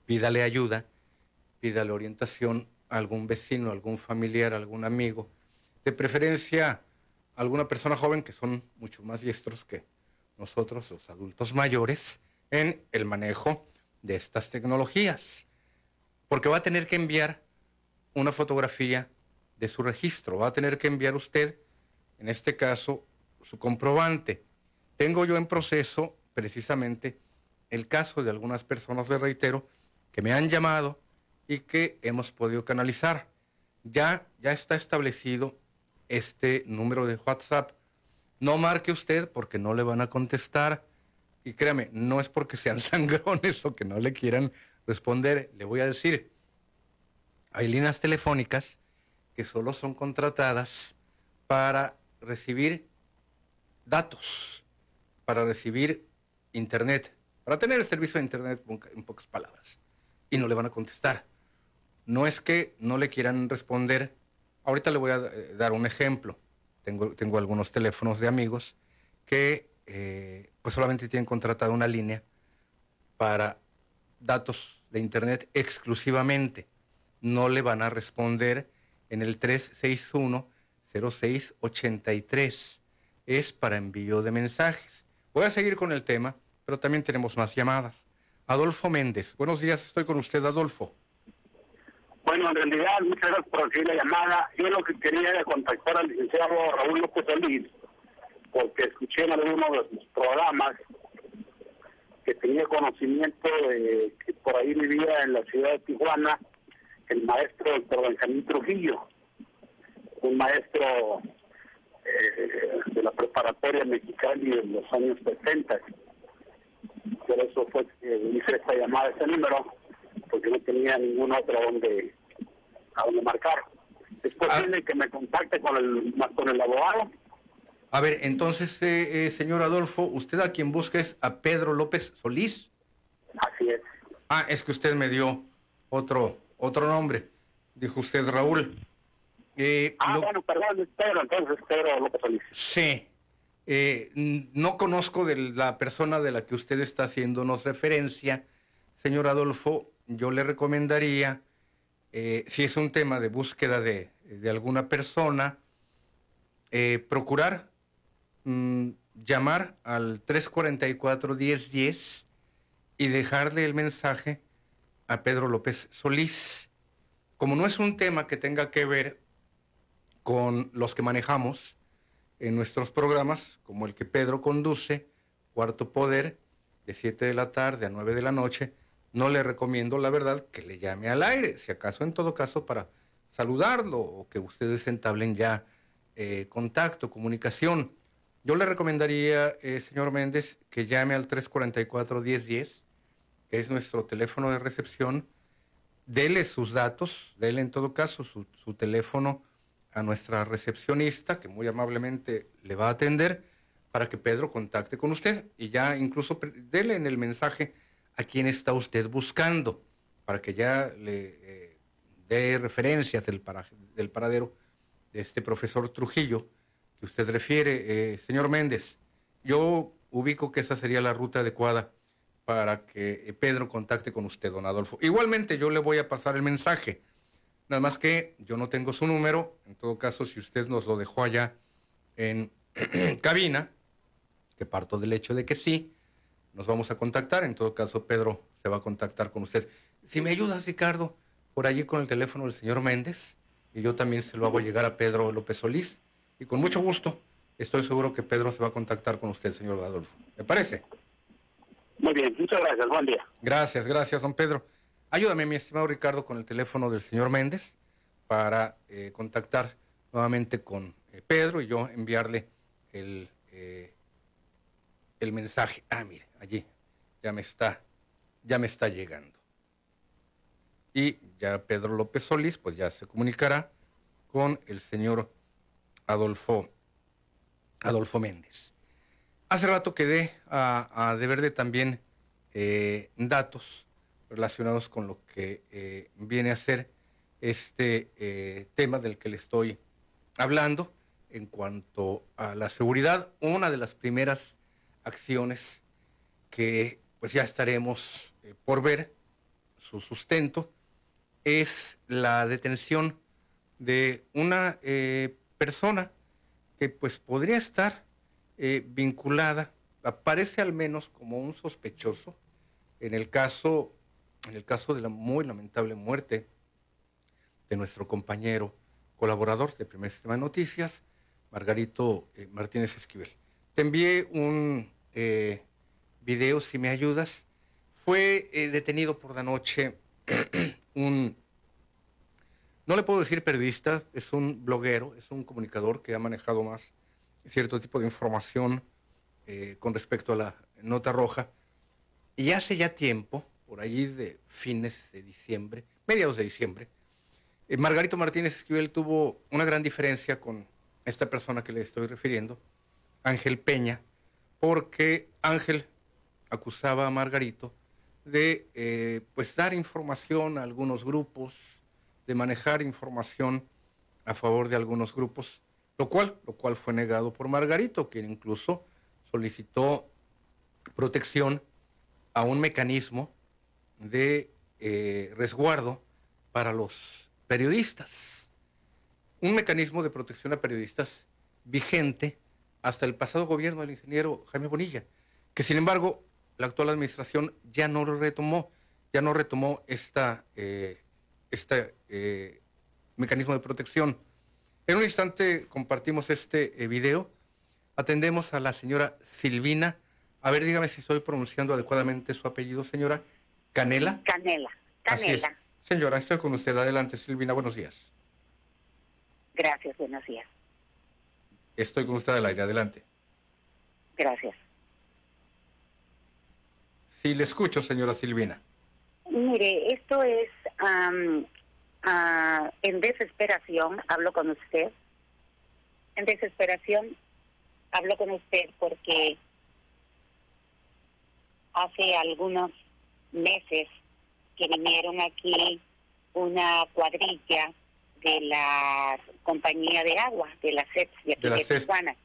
pídale ayuda, pídale orientación a algún vecino, algún familiar, algún amigo, de preferencia alguna persona joven que son mucho más diestros que nosotros, los adultos mayores, en el manejo de estas tecnologías. Porque va a tener que enviar una fotografía de su registro, va a tener que enviar usted, en este caso, su comprobante. Tengo yo en proceso precisamente el caso de algunas personas, le reitero, que me han llamado y que hemos podido canalizar. Ya, ya está establecido este número de WhatsApp. No marque usted porque no le van a contestar. Y créame, no es porque sean sangrones o que no le quieran responder. Le voy a decir, hay líneas telefónicas que solo son contratadas para recibir datos, para recibir internet, para tener el servicio de internet en pocas palabras. Y no le van a contestar. No es que no le quieran responder. Ahorita le voy a eh, dar un ejemplo. Tengo, algunos teléfonos de amigos que eh, pues solamente tienen contratada una línea para datos de internet exclusivamente. No le van a responder en el 361-0683. Es para envío de mensajes. Voy a seguir con el tema, pero también tenemos más llamadas. Adolfo Méndez. Buenos días, estoy con usted, Adolfo. Bueno, en realidad, muchas gracias por recibir la llamada. Yo lo que quería era contactar al licenciado Raúl López Solís, porque escuché en alguno de sus programas que tenía conocimiento de que por ahí vivía en la ciudad de Tijuana el maestro doctor Benjamín Trujillo, un maestro eh, de la preparatoria mexicana en los años 70. Por eso fue que hice esta llamada ese número, porque no tenía ningún otro donde, a donde marcar. Es posible ah. que me contacte con el, con el abogado. A ver, entonces, eh, eh, señor Adolfo, usted a quien busca es a Pedro López Solís. Así es. Ah, es que usted me dio otro otro nombre. Dijo usted Raúl. Eh, ah, bueno, perdón, Pedro, entonces Pedro López Solís. Sí. Eh, no conozco de la persona de la que usted está haciéndonos referencia, señor Adolfo. Yo le recomendaría, eh, si es un tema de búsqueda de, alguna persona, procurar mm, llamar al 344-1010 y dejarle el mensaje a Pedro López Solís. Como no es un tema que tenga que ver con los que manejamos en nuestros programas, como el que Pedro conduce, Cuarto Poder, de 7 de la tarde a 9 de la noche, no le recomiendo, la verdad, que le llame al aire, si acaso en todo caso para saludarlo o que ustedes entablen ya eh, contacto, comunicación. Yo le recomendaría, eh, señor Méndez, que llame al 344-1010 es nuestro teléfono de recepción, dele sus datos, dele en todo caso su, teléfono a nuestra recepcionista, que muy amablemente le va a atender, para que Pedro contacte con usted y ya incluso dele en el mensaje a quién está usted buscando, para que ya le eh, dé referencias del, paradero de este profesor Trujillo que usted refiere. Eh, señor Méndez, yo ubico que esa sería la ruta adecuada para que eh, Pedro contacte con usted, don Adolfo. Igualmente yo le voy a pasar el mensaje. Nada más que yo no tengo su número. En todo caso, si usted nos lo dejó allá en cabina, que parto del hecho de que sí, nos vamos a contactar. En todo caso, Pedro se va a contactar con usted. Si me ayudas, Ricardo, por allí con el teléfono del señor Méndez, y yo también se lo hago llegar a Pedro López Solís, y con mucho gusto estoy seguro que Pedro se va a contactar con usted, señor Adolfo. ¿Me parece? Muy bien, muchas gracias, buen día. Gracias, gracias, don Pedro. Ayúdame, mi estimado Ricardo, con el teléfono del señor Méndez para eh, contactar nuevamente con eh, Pedro y yo enviarle el, eh, el mensaje. Ah, mire, allí ya me está, ya me está llegando. Y ya Pedro López Solís, pues ya se comunicará con el señor Adolfo, Adolfo Méndez. Hace rato quedé a, deber de también eh, datos relacionados con lo que eh, viene a ser este eh, tema del que le estoy hablando en cuanto a la seguridad. Una de las primeras acciones que pues ya estaremos por ver su sustento es la detención de una persona que pues podría estar eh, vinculada, aparece al menos como un sospechoso en el caso, en el caso de la muy lamentable muerte de nuestro compañero colaborador de Primer Sistema de Noticias, Margarito eh, Martínez Esquivel. Te envié un eh, video, si me ayudas. Fue detenido por la noche un, no le puedo decir periodista, es un bloguero, es un comunicador que ha manejado más cierto tipo de información eh, con respecto a la nota roja. Y hace ya tiempo, por allí de fines de diciembre, mediados de diciembre, Eh, Margarito Martínez Esquivel tuvo una gran diferencia con esta persona que le estoy refiriendo, Ángel Peña, porque Ángel acusaba a Margarito de eh, pues dar información a algunos grupos, de manejar información a favor de algunos grupos, lo cual, lo cual fue negado por Margarito, quien incluso solicitó protección a un mecanismo de eh, resguardo para los periodistas. Un mecanismo de protección a periodistas vigente hasta el pasado gobierno del ingeniero Jaime Bonilla, que sin embargo la actual administración ya no lo retomó, ya no retomó esta, eh, este eh, mecanismo de protección. En un instante compartimos este eh, video. Atendemos a la señora Silvina. A ver, dígame si estoy pronunciando adecuadamente su apellido, señora. Canela. Canela. Así es. Canela. Señora, estoy con usted. Adelante, Silvina. Buenos días. Gracias, buenos días. Estoy con usted al aire. Adelante. Gracias. Sí, le escucho, señora Silvina. Mire, esto es ah, en desesperación, hablo con usted. En desesperación, hablo con usted porque hace algunos meses que vinieron aquí una cuadrilla de la compañía de agua, de la CEP, de aquí De de CEP. Tijuana.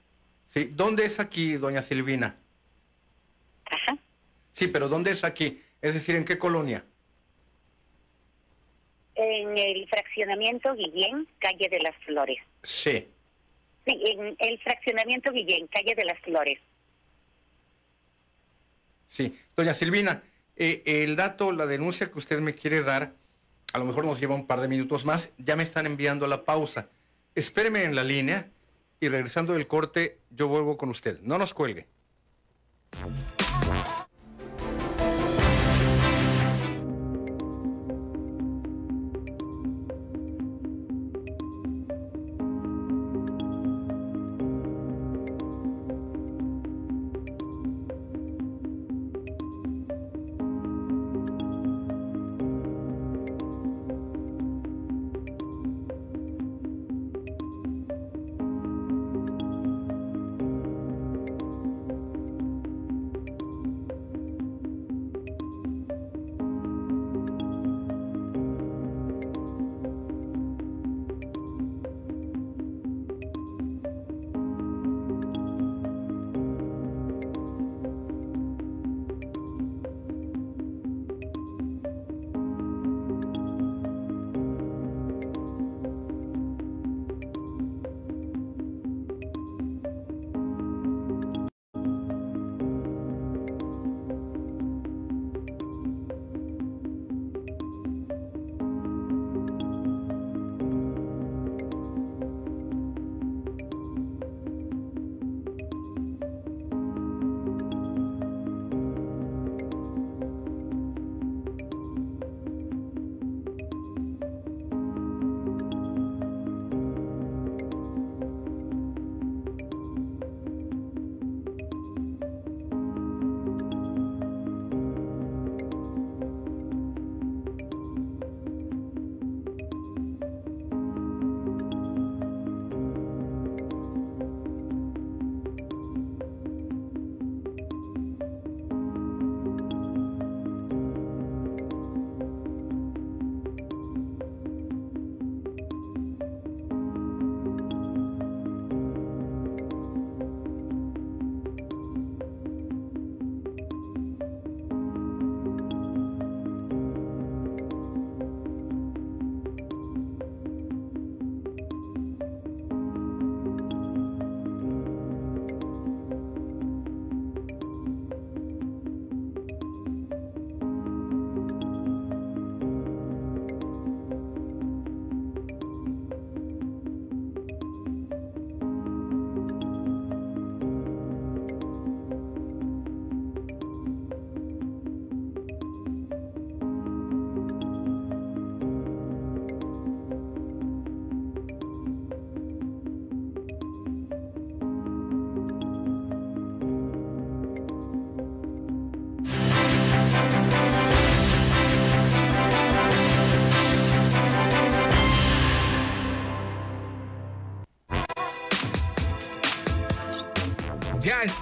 Sí, ¿dónde es aquí, doña Silvina? Sí, pero ¿dónde es aquí? Es decir, ¿en qué colonia? En el fraccionamiento Guillén, calle de las Flores. Sí. Sí, en el fraccionamiento Guillén, calle de las Flores. Sí, doña Silvina, eh, el dato, la denuncia que usted me quiere dar, a lo mejor nos lleva un par de minutos más, ya me están enviando a la pausa. Espéreme en la línea y regresando del corte yo vuelvo con usted. No nos cuelgue.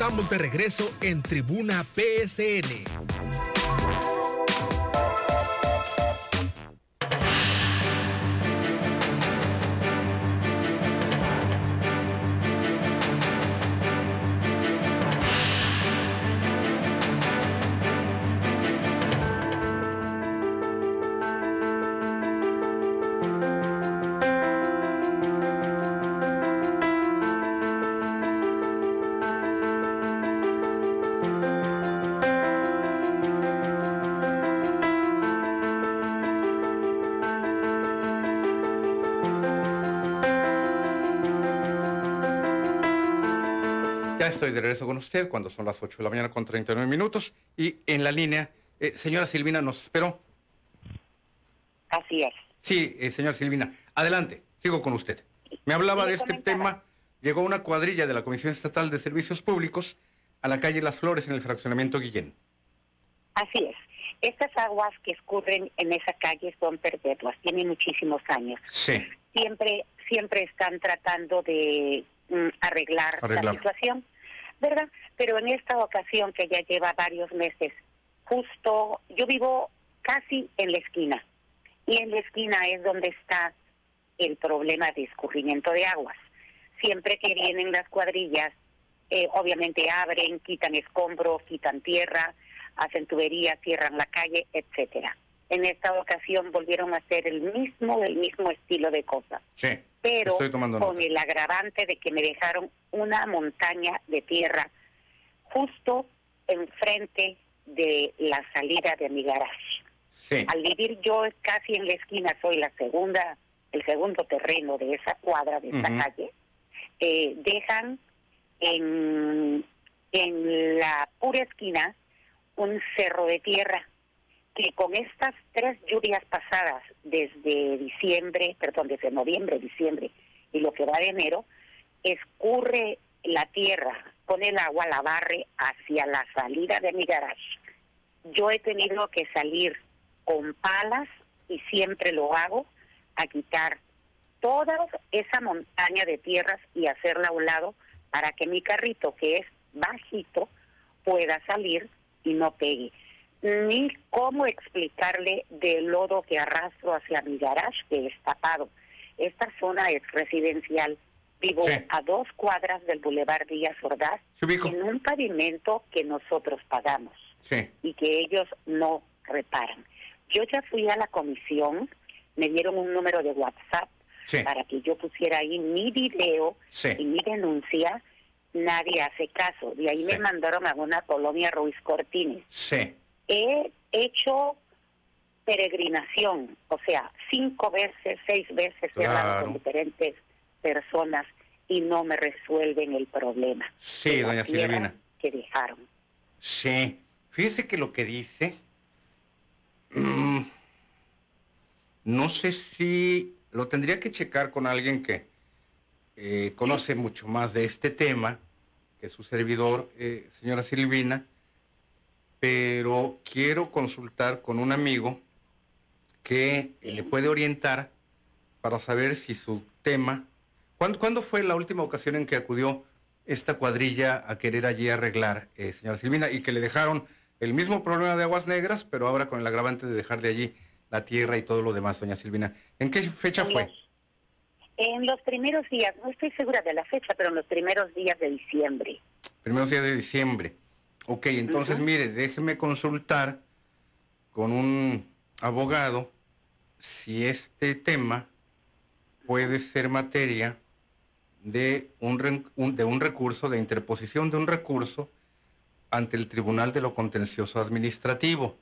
Estamos de regreso en Tribuna PSN. Estoy de regreso con usted cuando son las 8 de la mañana con 39 minutos. Y en la línea, eh, señora Silvina, ¿nos esperó? Así es. Sí, eh, señora Silvina. Adelante, sigo con usted. Me hablaba de este tema. Llegó una cuadrilla de la Comisión Estatal de Servicios Públicos a la calle Las Flores en el fraccionamiento Guillén. Así es. Estas aguas que escurren en esa calle son perpetuas, tienen muchísimos años. Sí. Siempre, siempre están tratando de mm, arreglar, la situación. ¿Verdad? Pero en esta ocasión que ya lleva varios meses, justo yo vivo casi en la esquina y en la esquina es donde está el problema de escurrimiento de aguas. Siempre que vienen las cuadrillas, eh, obviamente abren, quitan escombros, quitan tierra, hacen tuberías, cierran la calle, etcétera. En esta ocasión volvieron a hacer el mismo, el mismo estilo de cosas. Sí pero con el agravante de que me dejaron una montaña de tierra justo enfrente de la salida de mi garage. Al vivir yo casi en la esquina, soy la segunda, el segundo terreno de esa cuadra, de esa calle, eh, dejan en, en la pura esquina un cerro de tierra que con estas tres lluvias pasadas desde diciembre, perdón, desde noviembre, diciembre y lo que va de enero, escurre la tierra, pone el agua, la barre hacia la salida de mi garage. Yo he tenido que salir con palas y siempre lo hago a quitar toda esa montaña de tierras y hacerla a un lado para que mi carrito, que es bajito, pueda salir y no pegue ni cómo explicarle del lodo que arrastro hacia mi garage que es tapado. Esta zona es residencial. Vivo a dos cuadras del Boulevard Díaz Ordaz en un pavimento que nosotros pagamos y que ellos no reparan. Yo ya fui a la comisión, me dieron un número de WhatsApp para que yo pusiera ahí mi video y mi denuncia. Nadie hace caso. De ahí me mandaron a una colonia Ruiz Cortines. Sí he hecho peregrinación, o sea, cinco veces, seis veces he hablado con diferentes personas y no me resuelven el problema. Sí, doña Silvina. Que dejaron. Sí, fíjese que lo que dice, mm, no sé si lo tendría que checar con alguien que eh, conoce mucho más de este tema que su servidor, eh, señora Silvina pero quiero consultar con un amigo que le puede orientar para saber si su tema... ¿Cuándo, fue la última ocasión en que acudió esta cuadrilla a querer allí arreglar, eh, señora Silvina, y que le dejaron el mismo problema de aguas negras, pero ahora con el agravante de dejar de allí la tierra y todo lo demás, doña Silvina? ¿En qué fecha fue? En los primeros días, no estoy segura de la fecha, pero en los primeros días de diciembre. Primeros días de diciembre. Ok, entonces mire, déjeme consultar con un abogado si este tema puede ser materia de un, de un recurso, de interposición de un recurso ante el Tribunal de lo Contencioso Administrativo.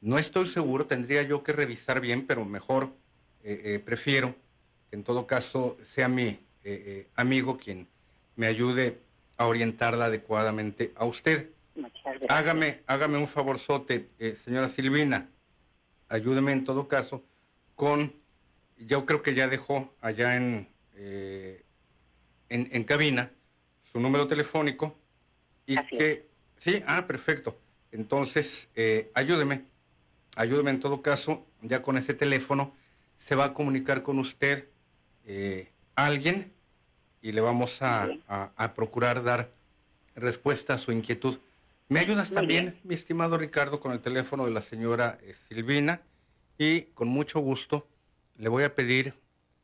No estoy seguro, tendría yo que revisar bien, pero mejor eh, eh, prefiero que en todo caso sea mi eh, amigo quien me ayude a orientarla adecuadamente a usted. Hágame, hágame un favorzote, eh, señora Silvina. Ayúdeme en todo caso con, yo creo que ya dejó allá en, eh, en, cabina su número telefónico y que, sí, ah, perfecto. Entonces, eh, ayúdeme, ayúdeme en todo caso, ya con ese teléfono se va a comunicar con usted alguien y le vamos a, a procurar dar respuesta a su inquietud. ¿Me ayudas también, mi estimado Ricardo, con el teléfono de la señora eh, Silvina? Y con mucho gusto le voy a pedir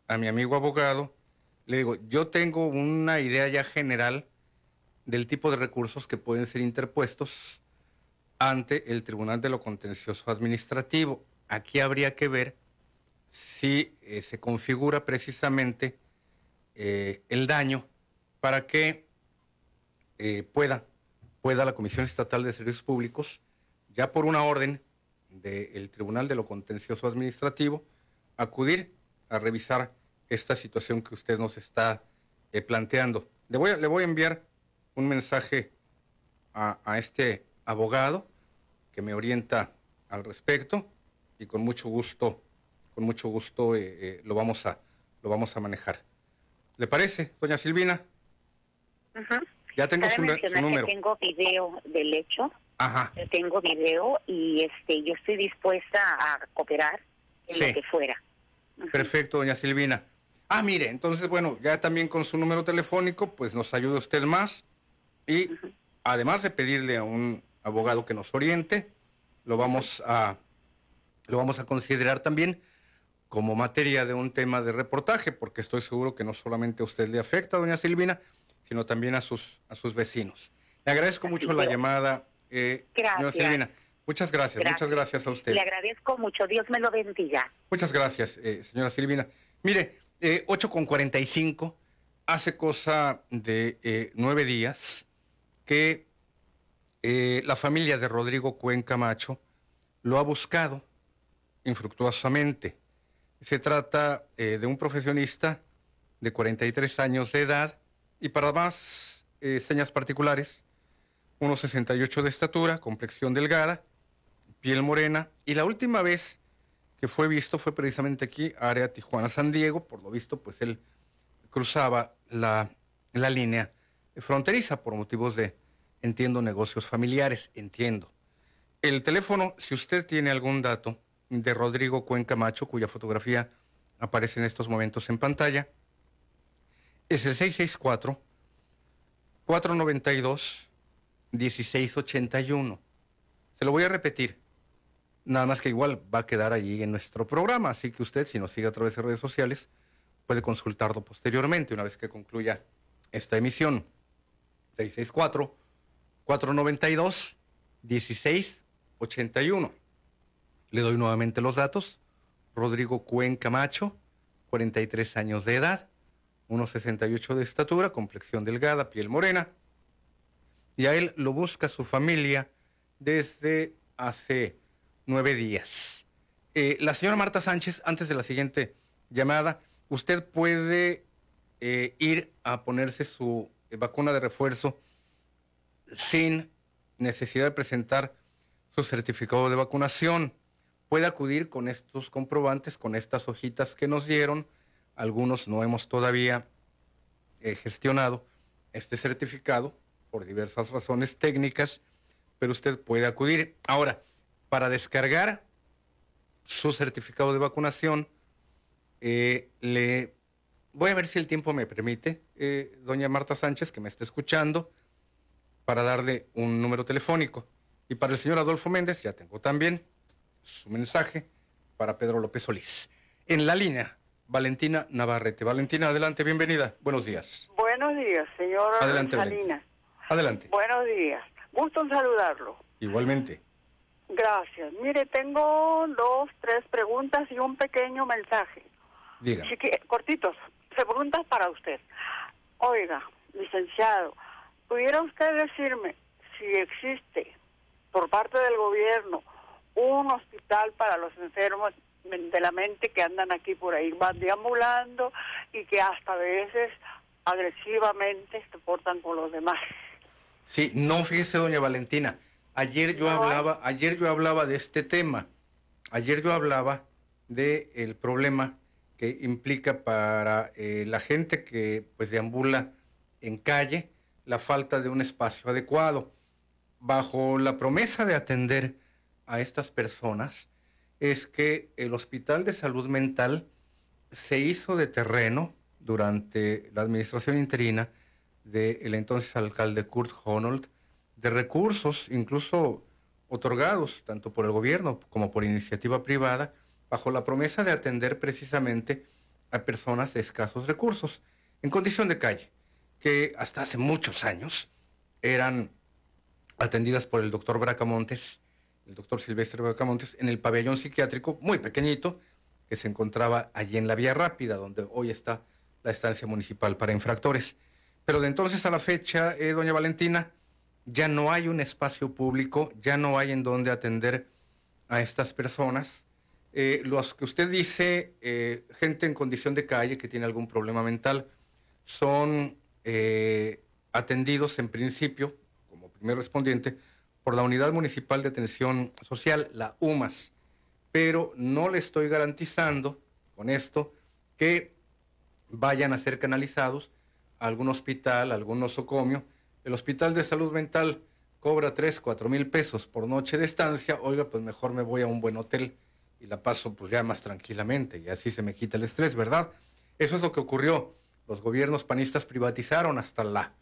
a mi amigo abogado, le digo, yo tengo una idea ya general del tipo de recursos que pueden ser interpuestos ante el Tribunal de lo Contencioso Administrativo. Aquí habría que ver si eh, se configura precisamente eh, el daño para que eh, pueda, pueda la Comisión Estatal de Servicios Públicos, ya por una orden del Tribunal de lo Contencioso Administrativo, acudir a revisar esta situación que usted nos está planteando. Le voy, a, le voy a enviar un mensaje a, a este abogado que me orienta al respecto y con mucho gusto con mucho gusto eh, eh, lo, vamos a, lo vamos a manejar. ¿Le parece, doña Silvina? Ya tengo su, número. tengo video del hecho. Ajá. Tengo video y este yo estoy dispuesta a cooperar en lo que fuera. Perfecto, doña Silvina. Ah, mire, entonces, bueno, ya también con su número telefónico, pues nos ayuda usted más. Y además de pedirle a un abogado que nos oriente, lo vamos a, lo vamos a considerar también como materia de un tema de reportaje, porque estoy seguro que no solamente a usted le afecta, doña Silvina, sino también a sus, a sus vecinos. Le agradezco mucho la llamada, eh, señora Silvina. Muchas gracias, muchas gracias a usted. Le agradezco mucho, Dios me lo bendiga. Muchas gracias, eh, señora Silvina. Mire, eh, 8 con 45, hace cosa de eh, nueve días que la familia de Rodrigo Cuenca Macho lo ha buscado infructuosamente. Se trata de un profesionista de 43 años de edad y para más eh, señas particulares, 1,68 de estatura, complexión delgada, piel morena y la última vez que fue visto fue precisamente aquí, área Tijuana-San Diego, por lo visto pues él cruzaba la, la línea fronteriza por motivos de, entiendo, negocios familiares, entiendo. El teléfono, si usted tiene algún dato, de Rodrigo Cuenca Macho, cuya fotografía aparece en estos momentos en pantalla, es el 664-492-1681. Se lo voy a repetir, nada más que igual va a quedar allí en nuestro programa, así que usted, si nos sigue a través de redes sociales, puede consultarlo posteriormente, una vez que concluya esta emisión. 664-492-1681. Le doy nuevamente los datos. Rodrigo Cuenca Macho, 43 años de edad, 1,68 de estatura, complexión delgada, piel morena. Y a él lo busca su familia desde hace nueve días. Eh, la señora Marta Sánchez, antes de la siguiente llamada, usted puede eh, ir a ponerse su vacuna de refuerzo sin necesidad de presentar su certificado de vacunación puede acudir con estos comprobantes, con estas hojitas que nos dieron. Algunos no hemos todavía eh, gestionado este certificado por diversas razones técnicas, pero usted puede acudir. Ahora, para descargar su certificado de vacunación, eh, le voy a ver si el tiempo me permite, eh, doña Marta Sánchez, que me está escuchando, para darle un número telefónico. Y para el señor Adolfo Méndez, ya tengo también su mensaje para Pedro López Solís. En la línea, Valentina Navarrete. Valentina, adelante, bienvenida. Buenos días. Buenos días, señor adelante, Salinas. Adelante. Buenos días. Gusto en saludarlo. Igualmente. Gracias. Mire, tengo dos, tres preguntas y un pequeño mensaje. Diga. cortitos. Preguntas para usted. Oiga, licenciado, ¿pudiera usted decirme si existe por parte del gobierno un hospital para los enfermos de la mente que andan aquí por ahí, van deambulando y que hasta a veces agresivamente se portan con los demás. Sí, no fíjese, doña Valentina. Ayer yo hablaba, ayer yo hablaba de este tema. Ayer yo hablaba de el problema que implica para eh, la gente que pues deambula en calle la falta de un espacio adecuado. Bajo la promesa de atender a estas personas es que el Hospital de Salud Mental se hizo de terreno durante la administración interina del entonces alcalde Kurt Honold de recursos, incluso otorgados tanto por el gobierno como por iniciativa privada, bajo la promesa de atender precisamente a personas de escasos recursos, en condición de calle, que hasta hace muchos años eran atendidas por el doctor Bracamontes, el doctor Silvestre Bracamontes, en el pabellón psiquiátrico muy pequeñito que se encontraba allí en la Vía Rápida, donde hoy está la estancia municipal para infractores. Pero de entonces a la fecha, eh, doña Valentina, ya no hay un espacio público, ya no hay en donde atender a estas personas. Eh, los que usted dice, eh, gente en condición de calle que tiene algún problema mental, son atendidos en principio, como primer respondiente, por la Unidad Municipal de Atención Social, la UMAS. Pero no le estoy garantizando con esto que vayan a ser canalizados a algún hospital, algún nosocomio. El Hospital de Salud Mental cobra 3, 4 mil pesos por noche de estancia. Oiga, pues mejor me voy a un buen hotel y la paso pues ya más tranquilamente y así se me quita el estrés, ¿verdad? Eso es lo que ocurrió. Los gobiernos panistas privatizaron hasta la,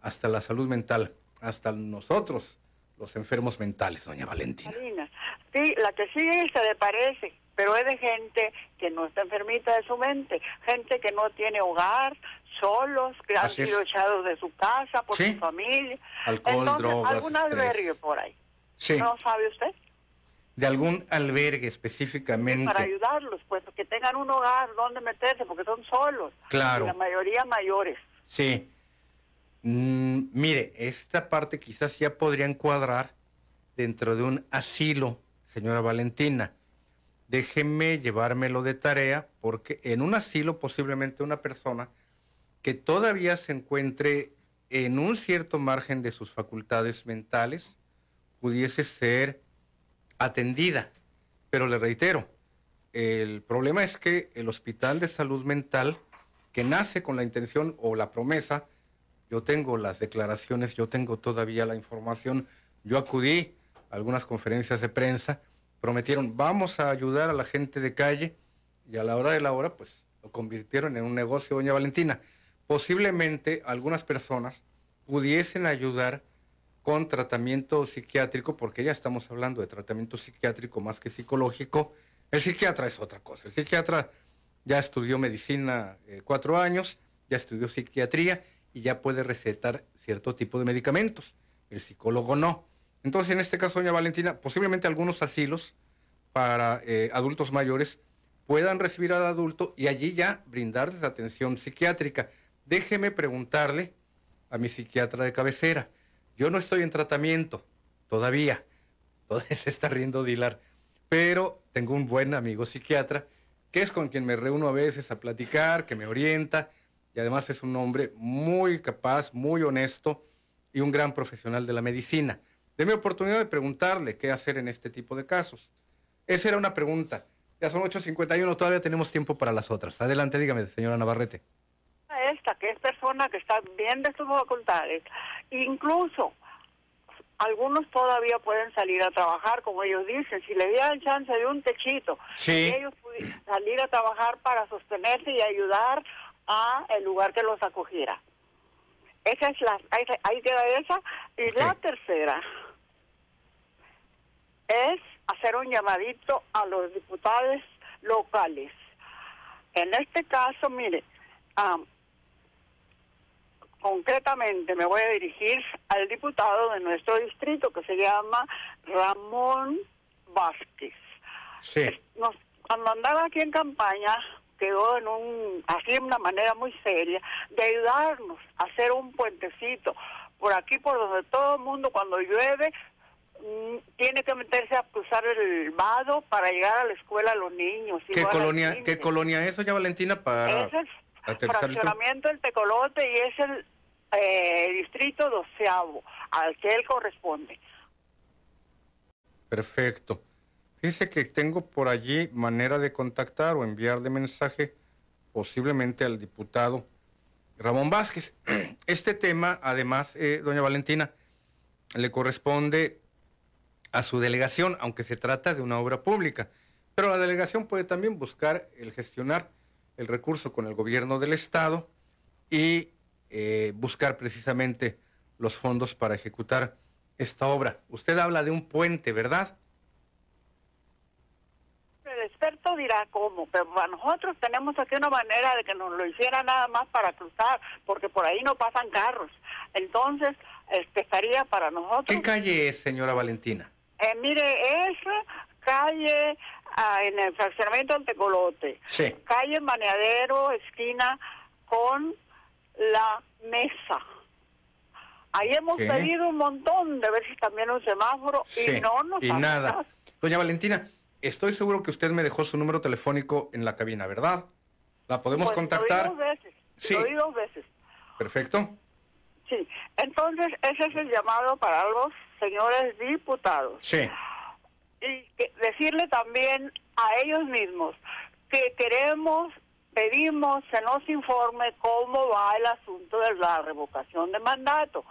hasta la salud mental, hasta nosotros, los enfermos mentales, doña Valentina. Sí, la que sigue se le parece, pero es de gente que no está enfermita de su mente, gente que no tiene hogar, solos, que han sido echados de su casa por su familia. Alcohol, drogas, algún albergue por ahí. Sí. ¿No sabe usted? De algún albergue específicamente. para ayudarlos, pues, que tengan un hogar donde meterse, porque son solos. Claro. la mayoría mayores. Sí. Mm, mire, esta parte quizás ya podría encuadrar dentro de un asilo, señora Valentina déjeme llevármelo de tarea, porque en un asilo posiblemente una persona que todavía se encuentre en un cierto margen de sus facultades mentales pudiese ser atendida. Pero le reitero, el problema es que el Hospital de Salud Mental, que nace con la intención o la promesa, yo tengo las declaraciones, yo tengo todavía la información, yo acudí a algunas conferencias de prensa, prometieron, vamos a ayudar a la gente de calle, y a la hora de la hora, pues lo convirtieron en un negocio, doña Valentina. Posiblemente algunas personas pudiesen ayudar con tratamiento psiquiátrico, porque ya estamos hablando de tratamiento psiquiátrico más que psicológico. El psiquiatra es otra cosa. El psiquiatra ya estudió medicina eh, cuatro años, ya estudió psiquiatría y ya puede recetar cierto tipo de medicamentos. El psicólogo no. Entonces, en este caso, doña Valentina, posiblemente algunos asilos para eh, adultos mayores puedan recibir al adulto y allí ya brindarles atención psiquiátrica. Déjeme preguntarle a mi psiquiatra de cabecera. Yo no estoy en tratamiento todavía. Todavía se está riendo Dilar. Pero tengo un buen amigo psiquiatra que es con quien me reúno a veces a platicar, que me orienta y además es un hombre muy capaz, muy honesto y un gran profesional de la medicina. Deme oportunidad de preguntarle qué hacer en este tipo de casos. Esa era una pregunta. Ya son 8.51, todavía tenemos tiempo para las otras. Adelante, dígame, señora Navarrete. Esta, que es persona que está bien de sus facultades, incluso algunos todavía pueden salir a trabajar, como ellos dicen, si le dieran chance de un techito, sí. ellos pudieran salir a trabajar para sostenerse y ayudar a el lugar que los acogiera. Esa es la, ahí, queda esa. Y la tercera, es hacer un llamadito a los diputados locales. En este caso, mire, concretamente me voy a dirigir al diputado de nuestro distrito que se llama Ramón Vázquez. Sí. Nos, cuando andaba aquí en campaña, quedó en un, así de una manera muy seria, de ayudarnos a hacer un puentecito por aquí, por donde todo el mundo cuando llueve Mm, tiene que meterse a cruzar el vado para llegar a la escuela a los niños. ¿Qué colonia, ¿Qué colonia es, doña Valentina? Para es el fraccionamiento del Tecolote y es el eh, distrito doceavo al que él corresponde. Perfecto. Fíjese que tengo por allí manera de contactar o enviarle mensaje posiblemente al diputado Ramón Vázquez. Este tema, además, eh, doña Valentina, le corresponde a su delegación, aunque se trata de una obra pública. Pero la delegación puede también buscar el gestionar el recurso con el gobierno del Estado y eh, buscar precisamente los fondos para ejecutar esta obra. Usted habla de un puente, ¿verdad? Dirá cómo, pero para nosotros tenemos aquí una manera de que nos lo hiciera nada más para cruzar, porque por ahí no pasan carros. Entonces, este estaría para nosotros. ¿Qué calle es, señora Valentina? Eh, mire, es calle ah, en el fraccionamiento del Tecolote. Sí. Calle Maneadero, esquina con la mesa. Ahí hemos pedido un montón de ver si también un semáforo y no nos Y nada. Doña Valentina, estoy seguro que usted me dejó su número telefónico en la cabina, ¿verdad? ¿La podemos pues, contactar? Lo dos veces. Sí. Lo dos veces. Perfecto. Sí. Entonces, ese es el llamado para los señores diputados. Sí. Y decirle también a ellos mismos que queremos pedimos se nos informe cómo va el asunto de la revocación de mandato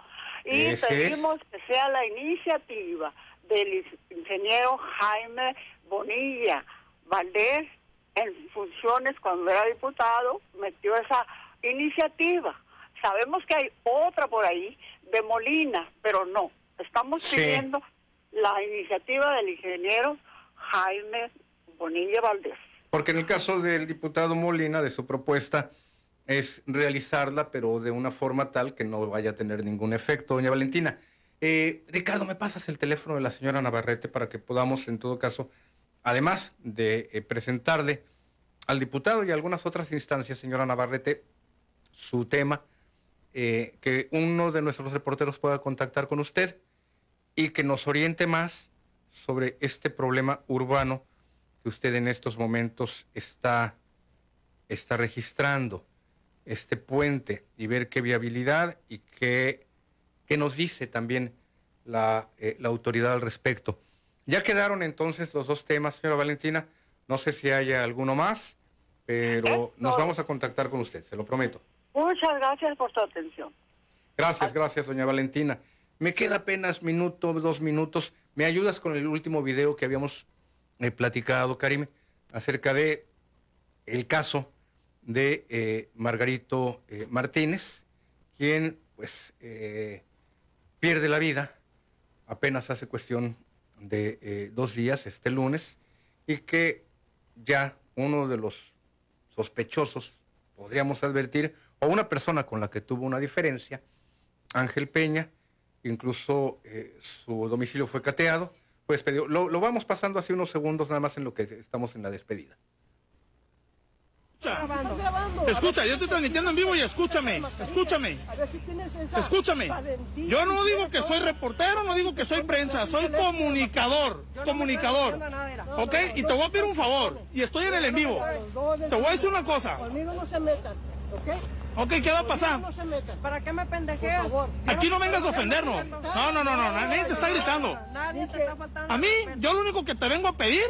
y pedimos que sea la iniciativa del ingeniero Jaime Bonilla Valdés en funciones cuando era diputado, metió esa iniciativa. Sabemos que hay otra por ahí de Molina, pero no. Estamos pidiendo la iniciativa del ingeniero Jaime Bonilla Valdés. Porque en el caso del diputado Molina, de su propuesta, es realizarla, pero de una forma tal que no vaya a tener ningún efecto. Doña Valentina, eh, Ricardo, ¿me pasas el teléfono de la señora Navarrete para que podamos, en todo caso, además de eh, presentarle al diputado y a algunas otras instancias, señora Navarrete, su tema, eh, que uno de nuestros reporteros pueda contactar con usted y que nos oriente más sobre este problema urbano usted en estos momentos está, está registrando este puente y ver qué viabilidad y qué, qué nos dice también la, eh, la, autoridad al respecto. Ya quedaron entonces los dos temas, señora Valentina. No sé si haya alguno más, pero nos vamos a contactar con usted, se lo prometo. Muchas gracias por su atención. Gracias, gracias, doña Valentina. Me queda apenas minuto, dos minutos. ¿Me ayudas con el último video que habíamos he platicado, Karim, acerca de el caso de eh, Margarito eh, Martínez, quien pues eh, pierde la vida apenas hace cuestión de dos días, este lunes, y que ya uno de los sospechosos, podríamos advertir, o una persona con la que tuvo una diferencia, Ángel Peña, incluso su domicilio fue cateado, pues lo, lo vamos pasando hace unos segundos nada más en lo que estamos en la despedida. Escucha, yo estoy transmitiendo en vivo y escúchame, escúchame. Escúchame. Yo no digo que soy reportero, no digo que soy prensa, soy comunicador, comunicador. ¿Ok? Y te voy a pedir un favor, y estoy en el en vivo. Te voy a decir una cosa. Ok, ¿qué va a pasar? ¿Para qué me pendejeas? Aquí no vengas a ofendernos. No, no, no, no, nadie te está gritando. Nadie te está faltando. A mí, yo lo único que te vengo a pedir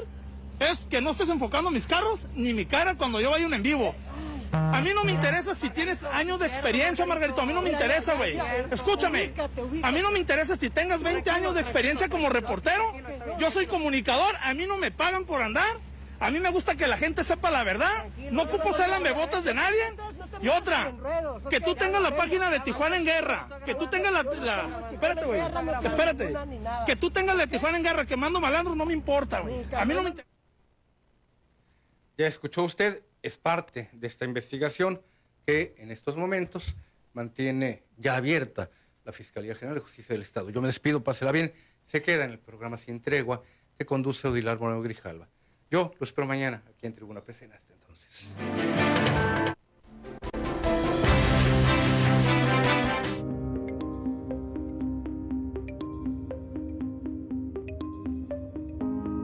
es que no estés enfocando mis carros ni mi cara cuando yo vaya un en vivo. A mí no me interesa si tienes años de experiencia, Margarito. A mí no me interesa, güey. Escúchame. A mí no me interesa si tengas 20 años de experiencia como reportero. Yo soy comunicador. A mí no me pagan por andar. A mí me gusta que la gente sepa la verdad. No ocupo ser botas de nadie. Y otra, que tú tengas la página de Tijuana en Guerra. Que tú tengas la... espérate, güey. Espérate. Que tú tengas la de Tijuana en Guerra quemando malandros no me importa, güey. A mí no me interesa. Ya escuchó usted, es parte de esta investigación que en estos momentos mantiene ya abierta la Fiscalía General de Justicia del Estado. Yo me despido, pásela bien. Se queda en el programa Sin Tregua que conduce Odilar Moreno Grijalva. Yo lo espero mañana aquí en Tribuna PC hasta entonces.